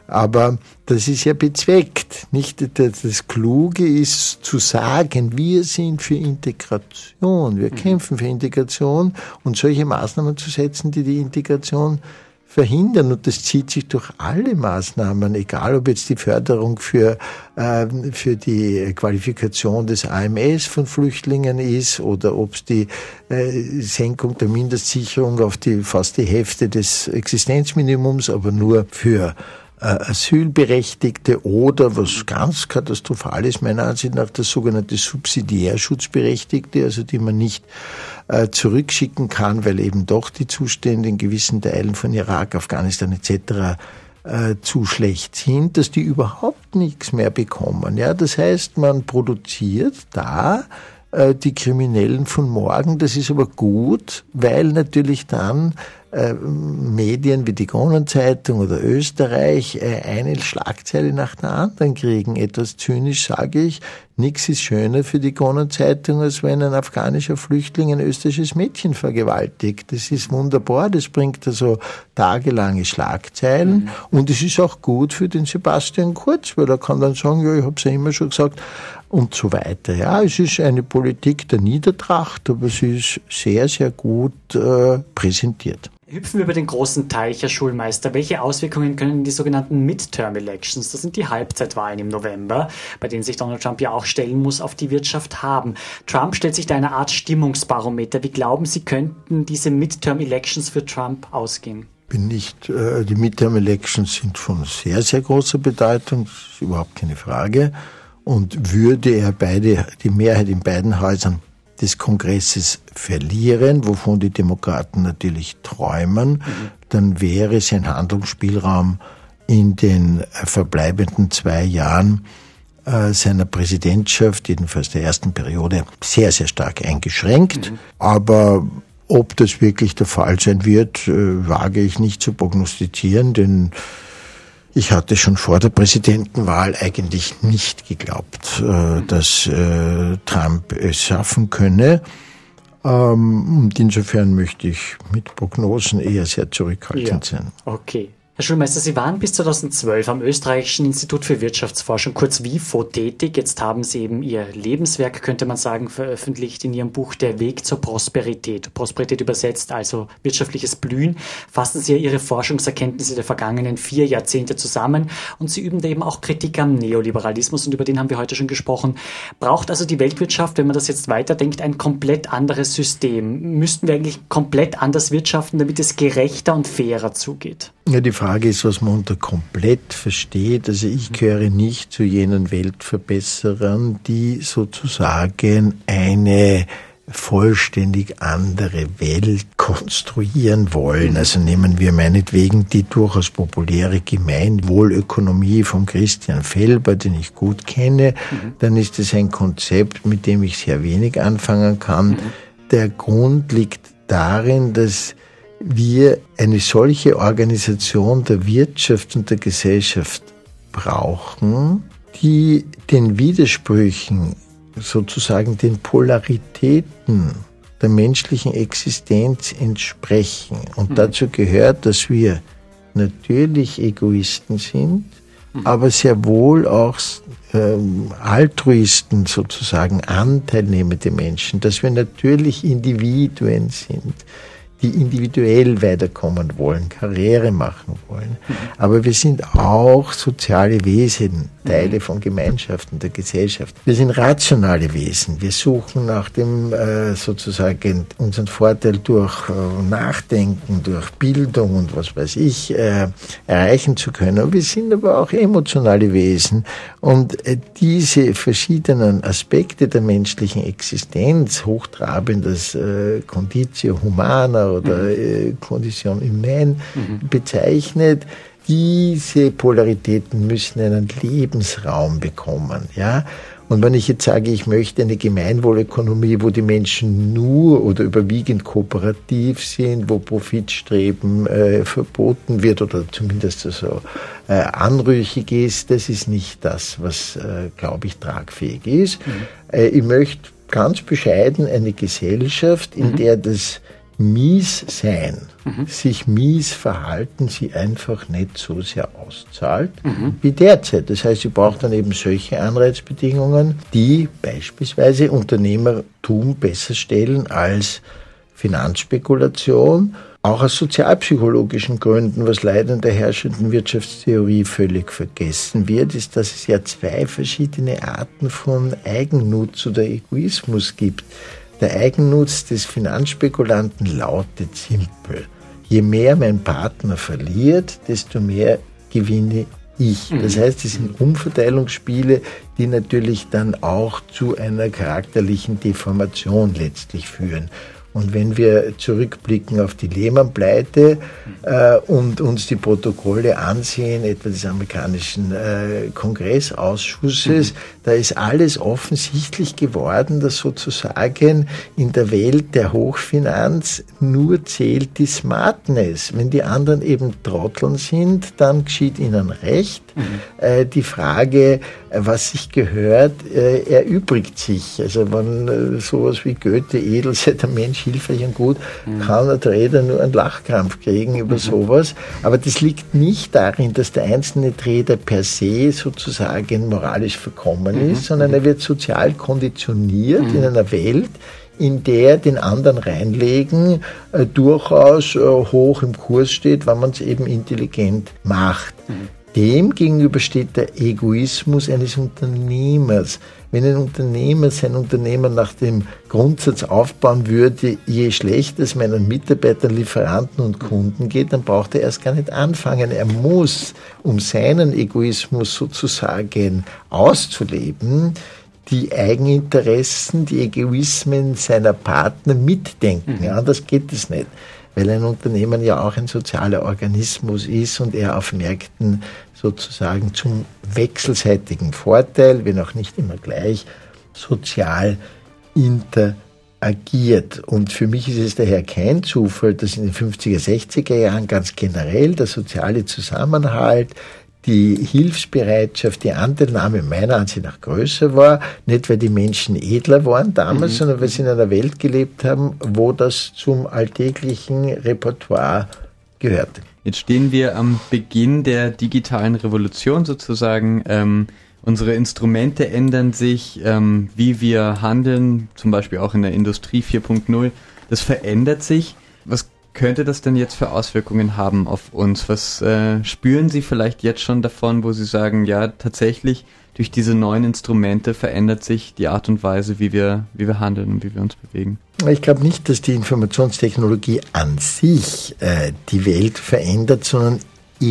aber das ist ja bezweckt. Nicht das Kluge ist zu sagen, wir sind für Integration, wir mhm. kämpfen für Integration und solche Maßnahmen zu setzen, die die Integration verhindern. Und das zieht sich durch alle Maßnahmen, egal ob jetzt die Förderung für, äh, für die Qualifikation des AMS von Flüchtlingen ist oder ob es die äh, Senkung der Mindestsicherung auf die fast die Hälfte des Existenzminimums, aber nur für Asylberechtigte oder, was ganz katastrophal ist, meiner Ansicht nach, das sogenannte Subsidiärschutzberechtigte, also die man nicht äh, zurückschicken kann, weil eben doch die Zustände in gewissen Teilen von Irak, Afghanistan etc. Äh, zu schlecht sind, dass die überhaupt nichts mehr bekommen. Ja, das heißt, man produziert da äh, die Kriminellen von morgen. Das ist aber gut, weil natürlich dann äh, Medien wie die Kronenzeitung oder Österreich äh, eine Schlagzeile nach der anderen kriegen. Etwas zynisch sage ich, nichts ist schöner für die Kronenzeitung, als wenn ein afghanischer Flüchtling ein österreichisches Mädchen vergewaltigt. Das ist wunderbar, das bringt also tagelange Schlagzeilen mhm. und es ist auch gut für den Sebastian Kurz, weil er kann dann sagen, ja, ich habe es ja immer schon gesagt, und so weiter. Ja, es ist eine Politik der Niedertracht, aber sie ist sehr, sehr gut äh, präsentiert. Hüpfen wir über den großen Teich, Herr Schulmeister. Welche Auswirkungen können die sogenannten Midterm Elections, das sind die Halbzeitwahlen im November, bei denen sich Donald Trump ja auch stellen muss, auf die Wirtschaft haben? Trump stellt sich da eine Art Stimmungsbarometer. Wie glauben Sie, könnten diese Midterm Elections für Trump ausgehen? Bin nicht, äh, die Midterm Elections sind von sehr, sehr großer Bedeutung, das ist überhaupt keine Frage. Und würde er beide, die Mehrheit in beiden Häusern des Kongresses verlieren, wovon die Demokraten natürlich träumen, mhm. dann wäre sein Handlungsspielraum in den verbleibenden zwei Jahren äh, seiner Präsidentschaft, jedenfalls der ersten Periode, sehr, sehr stark eingeschränkt. Mhm. Aber ob das wirklich der Fall sein wird, äh, wage ich nicht zu prognostizieren, denn ich hatte schon vor der Präsidentenwahl eigentlich nicht geglaubt, äh, dass äh, Trump es schaffen könne. Ähm, und insofern möchte ich mit Prognosen eher sehr zurückhaltend ja. sein. Okay. Herr Schulmeister, Sie waren bis 2012 am Österreichischen Institut für Wirtschaftsforschung, kurz WIFO, tätig. Jetzt haben Sie eben Ihr Lebenswerk, könnte man sagen, veröffentlicht in Ihrem Buch Der Weg zur Prosperität. Prosperität übersetzt, also wirtschaftliches Blühen. Fassen Sie ja Ihre Forschungserkenntnisse der vergangenen vier Jahrzehnte zusammen und Sie üben da eben auch Kritik am Neoliberalismus und über den haben wir heute schon gesprochen. Braucht also die Weltwirtschaft, wenn man das jetzt weiterdenkt, ein komplett anderes System? Müssten wir eigentlich komplett anders wirtschaften, damit es gerechter und fairer zugeht? Ja, Frage ist, was man unter komplett versteht. Also ich gehöre nicht zu jenen Weltverbesserern, die sozusagen eine vollständig andere Welt konstruieren wollen. Also nehmen wir meinetwegen die durchaus populäre Gemeinwohlökonomie von Christian Felber, den ich gut kenne, mhm. dann ist es ein Konzept, mit dem ich sehr wenig anfangen kann. Mhm. Der Grund liegt darin, dass wir eine solche Organisation der Wirtschaft und der Gesellschaft brauchen, die den Widersprüchen, sozusagen den Polaritäten der menschlichen Existenz entsprechen. Und mhm. dazu gehört, dass wir natürlich Egoisten sind, mhm. aber sehr wohl auch ähm, Altruisten sozusagen, anteilnehmende Menschen, dass wir natürlich Individuen sind, die individuell weiterkommen wollen, Karriere machen wollen. Aber wir sind auch soziale Wesen, Teile von Gemeinschaften der Gesellschaft. Wir sind rationale Wesen. Wir suchen nach dem äh, sozusagen unseren Vorteil durch äh, Nachdenken, durch Bildung und was weiß ich äh, erreichen zu können. Wir sind aber auch emotionale Wesen und äh, diese verschiedenen Aspekte der menschlichen Existenz, hochtrabendes äh, Conditio Humana oder mhm. Condition Humaine mhm. bezeichnet, diese Polaritäten müssen einen Lebensraum bekommen, ja. Und wenn ich jetzt sage, ich möchte eine Gemeinwohlökonomie, wo die Menschen nur oder überwiegend kooperativ sind, wo Profitstreben äh, verboten wird oder zumindest so äh, anrüchig ist, das ist nicht das, was, äh, glaube ich, tragfähig ist. Mhm. Äh, ich möchte ganz bescheiden eine Gesellschaft, in mhm. der das Mies-Sein, mhm. sich mies verhalten, sie einfach nicht so sehr auszahlt mhm. wie derzeit. Das heißt, sie braucht dann eben solche Anreizbedingungen, die beispielsweise Unternehmertum besser stellen als Finanzspekulation, auch aus sozialpsychologischen Gründen, was leider in der herrschenden Wirtschaftstheorie völlig vergessen wird, ist, dass es ja zwei verschiedene Arten von Eigennutz oder Egoismus gibt. Der Eigennutz des Finanzspekulanten lautet simpel. Je mehr mein Partner verliert, desto mehr gewinne ich. Das mhm. heißt, es sind Umverteilungsspiele, die natürlich dann auch zu einer charakterlichen Deformation letztlich führen. Und wenn wir zurückblicken auf die Lehman-Pleite äh, und uns die Protokolle ansehen, etwa des amerikanischen äh, Kongressausschusses, mhm. Da ist alles offensichtlich geworden, dass sozusagen in der Welt der Hochfinanz nur zählt die Smartness. Wenn die anderen eben Trotteln sind, dann geschieht ihnen recht. Mhm. Äh, die Frage, was sich gehört, äh, erübrigt sich. Also wenn äh, sowas wie Goethe edel sei der Mensch hilfreich und gut, mhm. kann ein Trader nur einen Lachkrampf kriegen über mhm. sowas. Aber das liegt nicht darin, dass der einzelne Trader per se sozusagen moralisch verkommen mhm. ist, sondern er wird sozial konditioniert mhm. in einer Welt, in der den anderen reinlegen äh, durchaus äh, hoch im Kurs steht, wenn man es eben intelligent macht. Mhm. Dem gegenüber steht der Egoismus eines Unternehmers. Wenn ein Unternehmer sein Unternehmen nach dem Grundsatz aufbauen würde, je schlechter es meinen Mitarbeitern, Lieferanten und Kunden geht, dann braucht er erst gar nicht anfangen. Er muss, um seinen Egoismus sozusagen auszuleben, die Eigeninteressen, die Egoismen seiner Partner mitdenken. Mhm. Anders geht es nicht weil ein Unternehmen ja auch ein sozialer Organismus ist und er auf Märkten sozusagen zum wechselseitigen Vorteil, wenn auch nicht immer gleich, sozial interagiert. Und für mich ist es daher kein Zufall, dass in den 50er, 60er Jahren ganz generell der soziale Zusammenhalt, die Hilfsbereitschaft, die Anteilnahme meiner Ansicht nach größer war, nicht weil die Menschen edler waren damals, mhm. sondern weil sie in einer Welt gelebt haben, wo das zum alltäglichen Repertoire gehörte. Jetzt stehen wir am Beginn der digitalen Revolution sozusagen. Ähm, unsere Instrumente ändern sich, ähm, wie wir handeln, zum Beispiel auch in der Industrie 4.0. Das verändert sich. Was könnte das denn jetzt für Auswirkungen haben auf uns? Was äh, spüren Sie vielleicht jetzt schon davon, wo Sie sagen, ja, tatsächlich durch diese neuen Instrumente verändert sich die Art und Weise, wie wir, wie wir handeln und wie wir uns bewegen? Ich glaube nicht, dass die Informationstechnologie an sich äh, die Welt verändert, sondern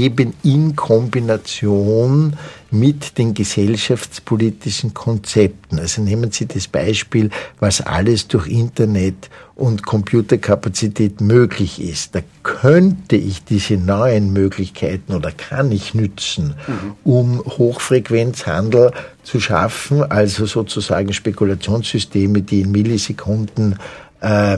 eben in Kombination mit den gesellschaftspolitischen Konzepten. Also nehmen Sie das Beispiel, was alles durch Internet und Computerkapazität möglich ist. Da könnte ich diese neuen Möglichkeiten oder kann ich nützen, mhm. um Hochfrequenzhandel zu schaffen, also sozusagen Spekulationssysteme, die in Millisekunden äh,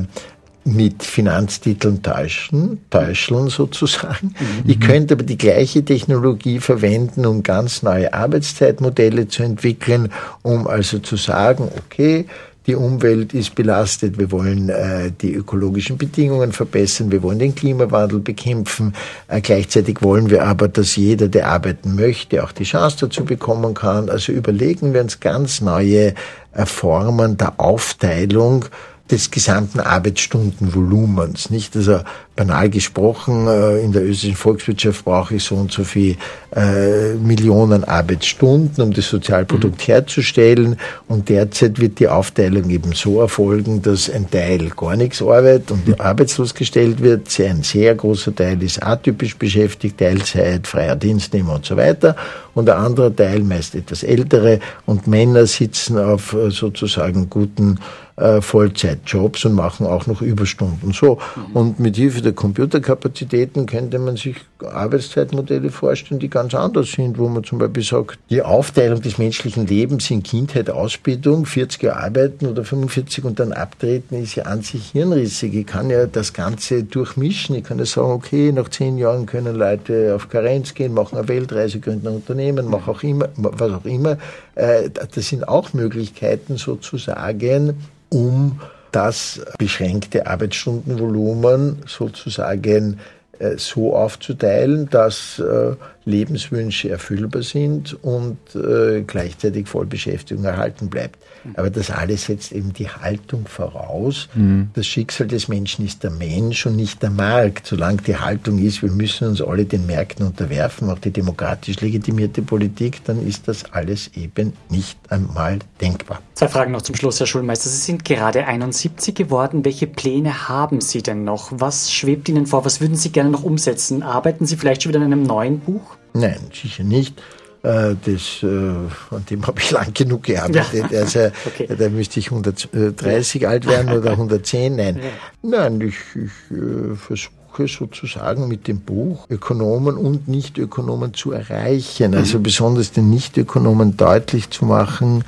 mit Finanztiteln täuschen, täuscheln sozusagen. Mhm. Ich könnte aber die gleiche Technologie verwenden, um ganz neue Arbeitszeitmodelle zu entwickeln, um also zu sagen, okay, die Umwelt ist belastet, wir wollen äh, die ökologischen Bedingungen verbessern, wir wollen den Klimawandel bekämpfen. Äh, gleichzeitig wollen wir aber, dass jeder, der arbeiten möchte, auch die Chance dazu bekommen kann. Also überlegen wir uns ganz neue äh, Formen der Aufteilung des gesamten Arbeitsstundenvolumens. Nicht, also banal gesprochen, äh, in der österreichischen Volkswirtschaft brauche ich so und so viel äh, Millionen Arbeitsstunden, um das Sozialprodukt mhm. herzustellen. Und derzeit wird die Aufteilung eben so erfolgen, dass ein Teil gar nichts arbeitet und mhm. arbeitslos gestellt wird. Ein sehr großer Teil ist atypisch beschäftigt, Teilzeit, freier Dienstnehmer und so weiter. Und ein anderer Teil, meist etwas ältere und Männer sitzen auf äh, sozusagen guten Vollzeitjobs und machen auch noch Überstunden. So. Mhm. Und mit Hilfe der Computerkapazitäten könnte man sich Arbeitszeitmodelle vorstellen, die ganz anders sind, wo man zum Beispiel sagt, die Aufteilung des menschlichen Lebens in Kindheit, Ausbildung, 40 Jahre arbeiten oder 45 und dann abtreten, ist ja an sich hirnrissig. Ich kann ja das Ganze durchmischen. Ich kann ja sagen, okay, nach zehn Jahren können Leute auf Karenz gehen, machen eine Weltreise, gründen ein Unternehmen, machen auch immer, was auch immer. Äh, das sind auch Möglichkeiten sozusagen, um das beschränkte Arbeitsstundenvolumen sozusagen äh, so aufzuteilen, dass äh, Lebenswünsche erfüllbar sind und äh, gleichzeitig Vollbeschäftigung erhalten bleibt. Aber das alles setzt eben die Haltung voraus. Mhm. Das Schicksal des Menschen ist der Mensch und nicht der Markt. Solange die Haltung ist, wir müssen uns alle den Märkten unterwerfen, auch die demokratisch legitimierte Politik, dann ist das alles eben nicht einmal denkbar. Zwei Fragen noch zum Schluss, Herr Schulmeister. Sie sind gerade 71 geworden. Welche Pläne haben Sie denn noch? Was schwebt Ihnen vor? Was würden Sie gerne noch umsetzen? Arbeiten Sie vielleicht schon wieder an einem neuen Buch? Nein, sicher nicht. Äh, das, äh, an dem habe ich lang genug gearbeitet. Ja. Also, okay. Da müsste ich 130 ja. alt werden oder 110. Nein, ja. nein ich, ich äh, versuche sozusagen mit dem Buch Ökonomen und Nichtökonomen zu erreichen. Mhm. Also besonders den Nichtökonomen deutlich zu machen,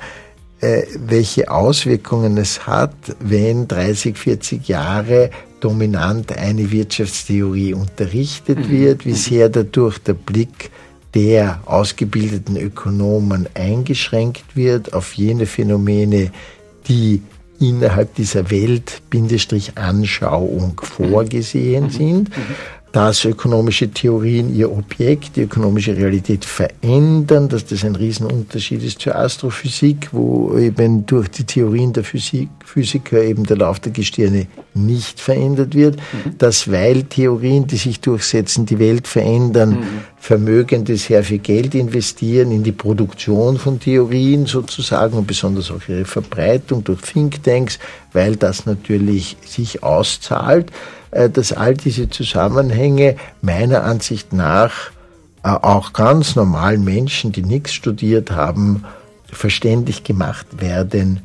äh, welche Auswirkungen es hat, wenn 30, 40 Jahre dominant eine Wirtschaftstheorie unterrichtet mhm. wird, wie sehr dadurch der Blick der ausgebildeten Ökonomen eingeschränkt wird auf jene Phänomene, die innerhalb dieser Welt-Anschauung vorgesehen mhm. sind. Dass ökonomische Theorien ihr Objekt, die ökonomische Realität verändern, dass das ein Riesenunterschied ist zur Astrophysik, wo eben durch die Theorien der Physik, Physiker eben der Lauf der Gestirne nicht verändert wird, mhm. dass weil Theorien, die sich durchsetzen, die Welt verändern, mhm. Vermögende sehr viel Geld investieren in die Produktion von Theorien sozusagen und besonders auch ihre Verbreitung durch Thinktanks, weil das natürlich sich auszahlt. Äh, dass all diese Zusammenhänge meiner Ansicht nach äh, auch ganz normalen Menschen, die nichts studiert haben, verständlich gemacht werden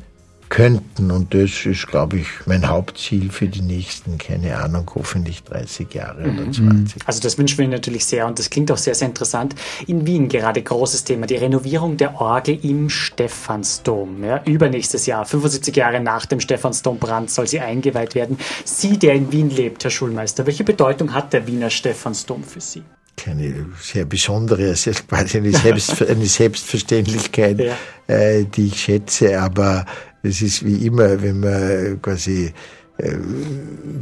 könnten. Und das ist, glaube ich, mein Hauptziel für die nächsten, keine Ahnung, hoffentlich 30 Jahre oder 20. Mhm. Also das wünschen wir natürlich sehr und das klingt auch sehr, sehr interessant. In Wien gerade großes Thema, die Renovierung der Orgel im Stephansdom. Ja, übernächstes Jahr, 75 Jahre nach dem Stephansdombrand soll sie eingeweiht werden. Sie, der in Wien lebt, Herr Schulmeister, welche Bedeutung hat der Wiener Stephansdom für Sie? keine sehr besondere, es ist quasi eine, Selbst, eine Selbstverständlichkeit, ja. äh, die ich schätze, aber es ist wie immer, wenn man quasi äh,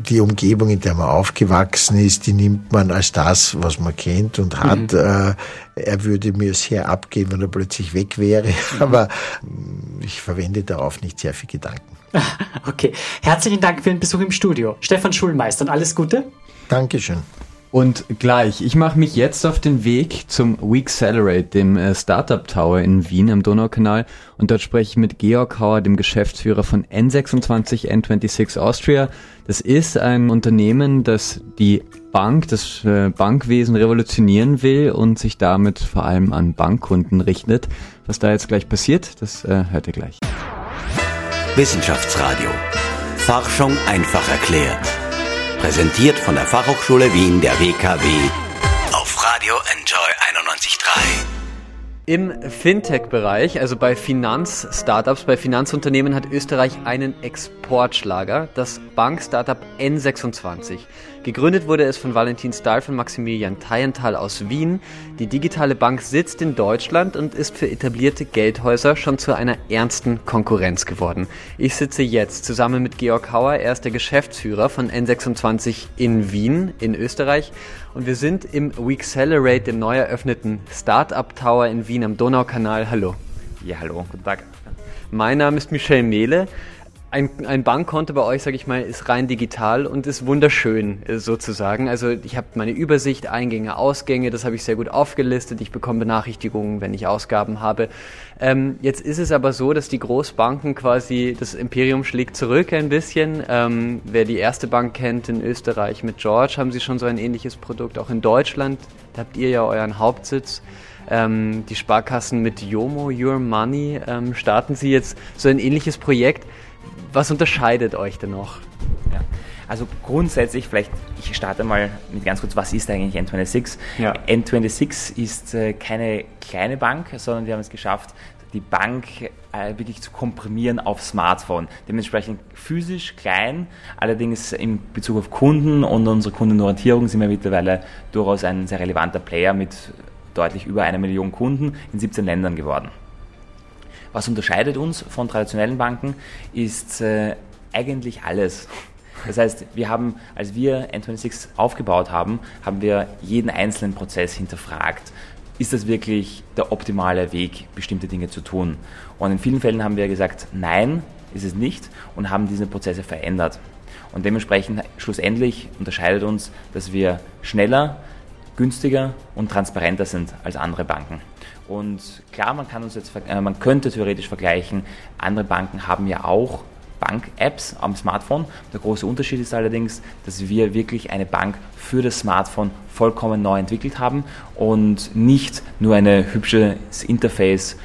die Umgebung, in der man aufgewachsen ist, die nimmt man als das, was man kennt und hat. Mhm. Äh, er würde mir sehr abgeben, wenn er plötzlich weg wäre, mhm. aber mm, ich verwende darauf nicht sehr viel Gedanken. Okay, herzlichen Dank für den Besuch im Studio. Stefan Schulmeister und alles Gute. Dankeschön. Und gleich, ich mache mich jetzt auf den Weg zum Week Accelerate, dem äh, Startup Tower in Wien am Donaukanal. Und dort spreche ich mit Georg Hauer, dem Geschäftsführer von N26 N26 Austria. Das ist ein Unternehmen, das die Bank, das äh, Bankwesen revolutionieren will und sich damit vor allem an Bankkunden richtet. Was da jetzt gleich passiert, das äh, hört ihr gleich. Wissenschaftsradio. Forschung einfach erklärt. Präsentiert von der Fachhochschule Wien der WKW auf Radio Enjoy 91.3. Im Fintech-Bereich, also bei Finanz-Startups, bei Finanzunternehmen, hat Österreich einen Exportschlager, das Bank-Startup N26. Gegründet wurde es von Valentin Stahl von Maximilian Teienthal aus Wien. Die digitale Bank sitzt in Deutschland und ist für etablierte Geldhäuser schon zu einer ernsten Konkurrenz geworden. Ich sitze jetzt zusammen mit Georg Hauer, er ist der Geschäftsführer von N26 in Wien in Österreich und wir sind im Weekcelerate, dem neu eröffneten Startup Tower in Wien am Donaukanal. Hallo. Ja, hallo, guten Tag. Mein Name ist Michel Mehle ein, ein Bankkonto bei euch, sage ich mal, ist rein digital und ist wunderschön äh, sozusagen. Also ich habe meine Übersicht, Eingänge, Ausgänge, das habe ich sehr gut aufgelistet. Ich bekomme Benachrichtigungen, wenn ich Ausgaben habe. Ähm, jetzt ist es aber so, dass die Großbanken quasi, das Imperium schlägt zurück ein bisschen. Ähm, wer die erste Bank kennt in Österreich mit George, haben sie schon so ein ähnliches Produkt. Auch in Deutschland, da habt ihr ja euren Hauptsitz. Ähm, die Sparkassen mit Yomo, Your Money, ähm, starten sie jetzt so ein ähnliches Projekt. Was unterscheidet euch denn noch? Ja. Also grundsätzlich, vielleicht, ich starte mal mit ganz kurz, was ist eigentlich N26? Ja. N26 ist äh, keine kleine Bank, sondern wir haben es geschafft, die Bank äh, wirklich zu komprimieren auf Smartphone. Dementsprechend physisch klein, allerdings in Bezug auf Kunden und unsere Kundenorientierung sind wir mittlerweile durchaus ein sehr relevanter Player mit deutlich über einer Million Kunden in 17 Ländern geworden. Was unterscheidet uns von traditionellen Banken, ist äh, eigentlich alles. Das heißt, wir haben, als wir N26 aufgebaut haben, haben wir jeden einzelnen Prozess hinterfragt. Ist das wirklich der optimale Weg, bestimmte Dinge zu tun? Und in vielen Fällen haben wir gesagt, nein, ist es nicht und haben diese Prozesse verändert. Und dementsprechend schlussendlich unterscheidet uns, dass wir schneller, günstiger und transparenter sind als andere Banken. Und klar, man kann uns jetzt, äh, man könnte theoretisch vergleichen, andere Banken haben ja auch Bank-Apps am Smartphone. Der große Unterschied ist allerdings, dass wir wirklich eine Bank für das Smartphone vollkommen neu entwickelt haben und nicht nur ein hübsches Interface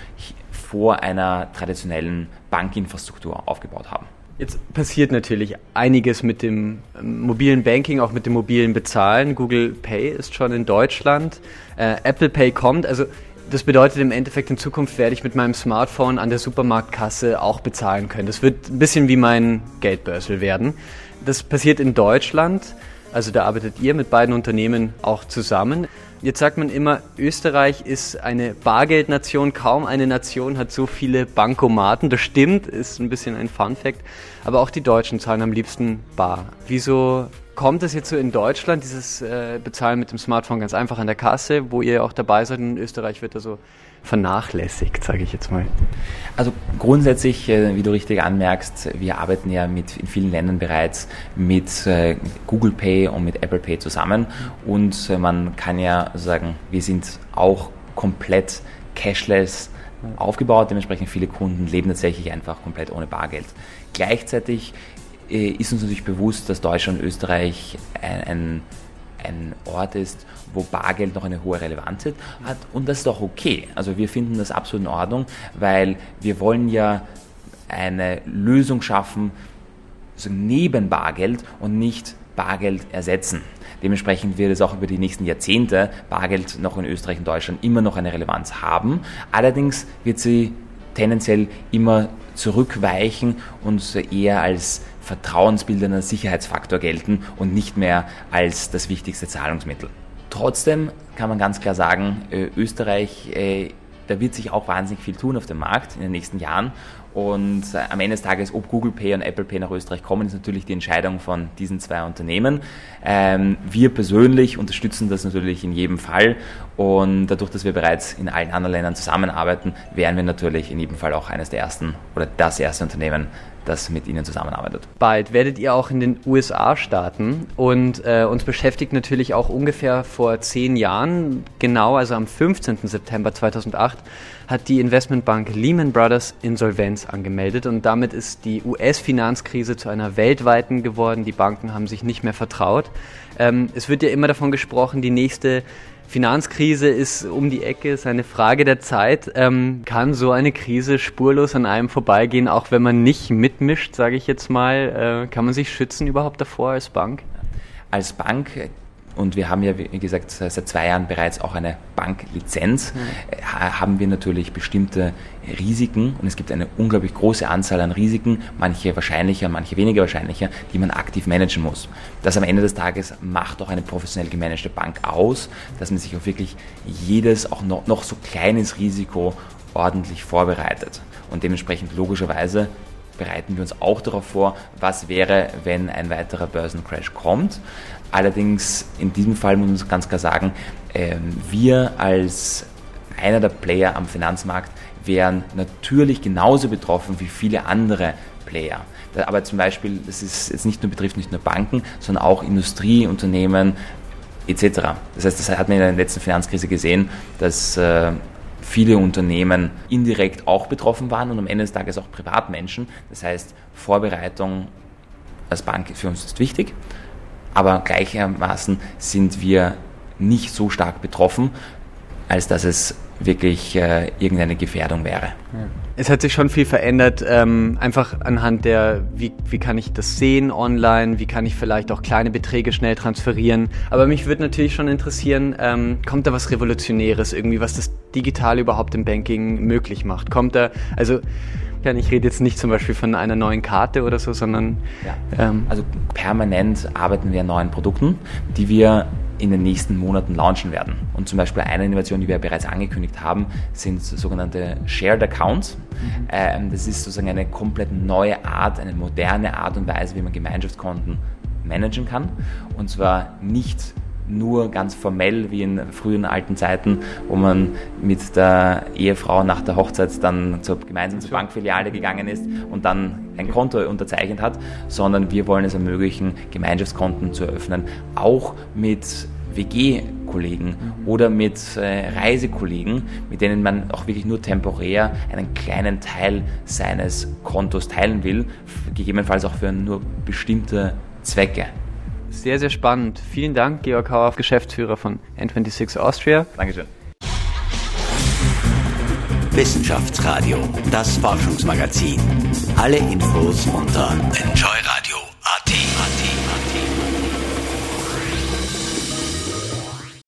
vor einer traditionellen Bankinfrastruktur aufgebaut haben. Jetzt passiert natürlich einiges mit dem ähm, mobilen Banking, auch mit dem mobilen Bezahlen. Google Pay ist schon in Deutschland, äh, Apple Pay kommt. Also das bedeutet im Endeffekt, in Zukunft werde ich mit meinem Smartphone an der Supermarktkasse auch bezahlen können. Das wird ein bisschen wie mein Geldbörsel werden. Das passiert in Deutschland. Also da arbeitet ihr mit beiden Unternehmen auch zusammen. Jetzt sagt man immer, Österreich ist eine Bargeldnation. Kaum eine Nation hat so viele Bankomaten. Das stimmt, ist ein bisschen ein Fun Fact. Aber auch die Deutschen zahlen am liebsten bar. Wieso kommt es jetzt so in Deutschland, dieses äh, Bezahlen mit dem Smartphone ganz einfach an der Kasse, wo ihr auch dabei seid? In Österreich wird da so vernachlässigt, sage ich jetzt mal. Also grundsätzlich, äh, wie du richtig anmerkst, wir arbeiten ja mit in vielen Ländern bereits mit äh, Google Pay und mit Apple Pay zusammen und äh, man kann ja sagen, wir sind auch komplett cashless aufgebaut, dementsprechend viele Kunden leben tatsächlich einfach komplett ohne Bargeld. Gleichzeitig ist uns natürlich bewusst, dass Deutschland und Österreich ein, ein, ein Ort ist, wo Bargeld noch eine hohe Relevanz hat und das ist auch okay. Also wir finden das absolut in Ordnung, weil wir wollen ja eine Lösung schaffen, also neben Bargeld und nicht Bargeld ersetzen. Dementsprechend wird es auch über die nächsten Jahrzehnte Bargeld noch in Österreich und Deutschland immer noch eine Relevanz haben. Allerdings wird sie tendenziell immer zurückweichen und eher als vertrauensbildender Sicherheitsfaktor gelten und nicht mehr als das wichtigste Zahlungsmittel. Trotzdem kann man ganz klar sagen, Österreich, äh, da wird sich auch wahnsinnig viel tun auf dem Markt in den nächsten Jahren. Und äh, am Ende des Tages, ob Google Pay und Apple Pay nach Österreich kommen, ist natürlich die Entscheidung von diesen zwei Unternehmen. Ähm, wir persönlich unterstützen das natürlich in jedem Fall. Und dadurch, dass wir bereits in allen anderen Ländern zusammenarbeiten, wären wir natürlich in jedem Fall auch eines der ersten oder das erste Unternehmen, das mit Ihnen zusammenarbeitet. Bald werdet ihr auch in den USA starten und äh, uns beschäftigt natürlich auch ungefähr vor zehn Jahren, genau also am 15. September 2008, hat die Investmentbank Lehman Brothers Insolvenz angemeldet und damit ist die US-Finanzkrise zu einer weltweiten geworden. Die Banken haben sich nicht mehr vertraut. Ähm, es wird ja immer davon gesprochen, die nächste Finanzkrise ist um die Ecke, ist eine Frage der Zeit. Ähm, kann so eine Krise spurlos an einem vorbeigehen, auch wenn man nicht mitmischt, sage ich jetzt mal? Äh, kann man sich schützen überhaupt davor als Bank? Als Bank und wir haben ja, wie gesagt, seit zwei Jahren bereits auch eine Banklizenz, mhm. haben wir natürlich bestimmte Risiken und es gibt eine unglaublich große Anzahl an Risiken, manche wahrscheinlicher, manche weniger wahrscheinlicher, die man aktiv managen muss. Das am Ende des Tages macht auch eine professionell gemanagte Bank aus, dass man sich auf wirklich jedes, auch noch, noch so kleines Risiko ordentlich vorbereitet. Und dementsprechend logischerweise bereiten wir uns auch darauf vor, was wäre, wenn ein weiterer Börsencrash kommt. Allerdings in diesem Fall muss man ganz klar sagen, ähm, wir als einer der Player am Finanzmarkt wären natürlich genauso betroffen wie viele andere Player. Aber zum Beispiel, das ist jetzt nicht nur, betrifft nicht nur Banken, sondern auch Industrieunternehmen etc. Das heißt, das hat man in der letzten Finanzkrise gesehen, dass äh, viele Unternehmen indirekt auch betroffen waren und am Ende des Tages auch Privatmenschen. Das heißt, Vorbereitung als Bank für uns ist wichtig aber gleichermaßen sind wir nicht so stark betroffen, als dass es wirklich äh, irgendeine Gefährdung wäre. Es hat sich schon viel verändert, ähm, einfach anhand der, wie, wie kann ich das sehen online, wie kann ich vielleicht auch kleine Beträge schnell transferieren. Aber mich würde natürlich schon interessieren, ähm, kommt da was Revolutionäres irgendwie, was das Digitale überhaupt im Banking möglich macht? Kommt da, also ich rede jetzt nicht zum Beispiel von einer neuen Karte oder so, sondern. Ja. Ähm, also permanent arbeiten wir an neuen Produkten, die wir in den nächsten Monaten launchen werden. Und zum Beispiel eine Innovation, die wir bereits angekündigt haben, sind sogenannte Shared Accounts. Ähm, das ist sozusagen eine komplett neue Art, eine moderne Art und Weise, wie man Gemeinschaftskonten managen kann. Und zwar nicht nur ganz formell wie in frühen alten Zeiten, wo man mit der Ehefrau nach der Hochzeit dann zur, gemeinsam zur Bankfiliale gegangen ist und dann ein Konto unterzeichnet hat, sondern wir wollen es ermöglichen, Gemeinschaftskonten zu eröffnen, auch mit WG-Kollegen oder mit äh, Reisekollegen, mit denen man auch wirklich nur temporär einen kleinen Teil seines Kontos teilen will, gegebenenfalls auch für nur bestimmte Zwecke. Sehr, sehr spannend. Vielen Dank, Georg Hauer, Geschäftsführer von N26 Austria. Dankeschön. Wissenschaftsradio, das Forschungsmagazin. Alle Infos unter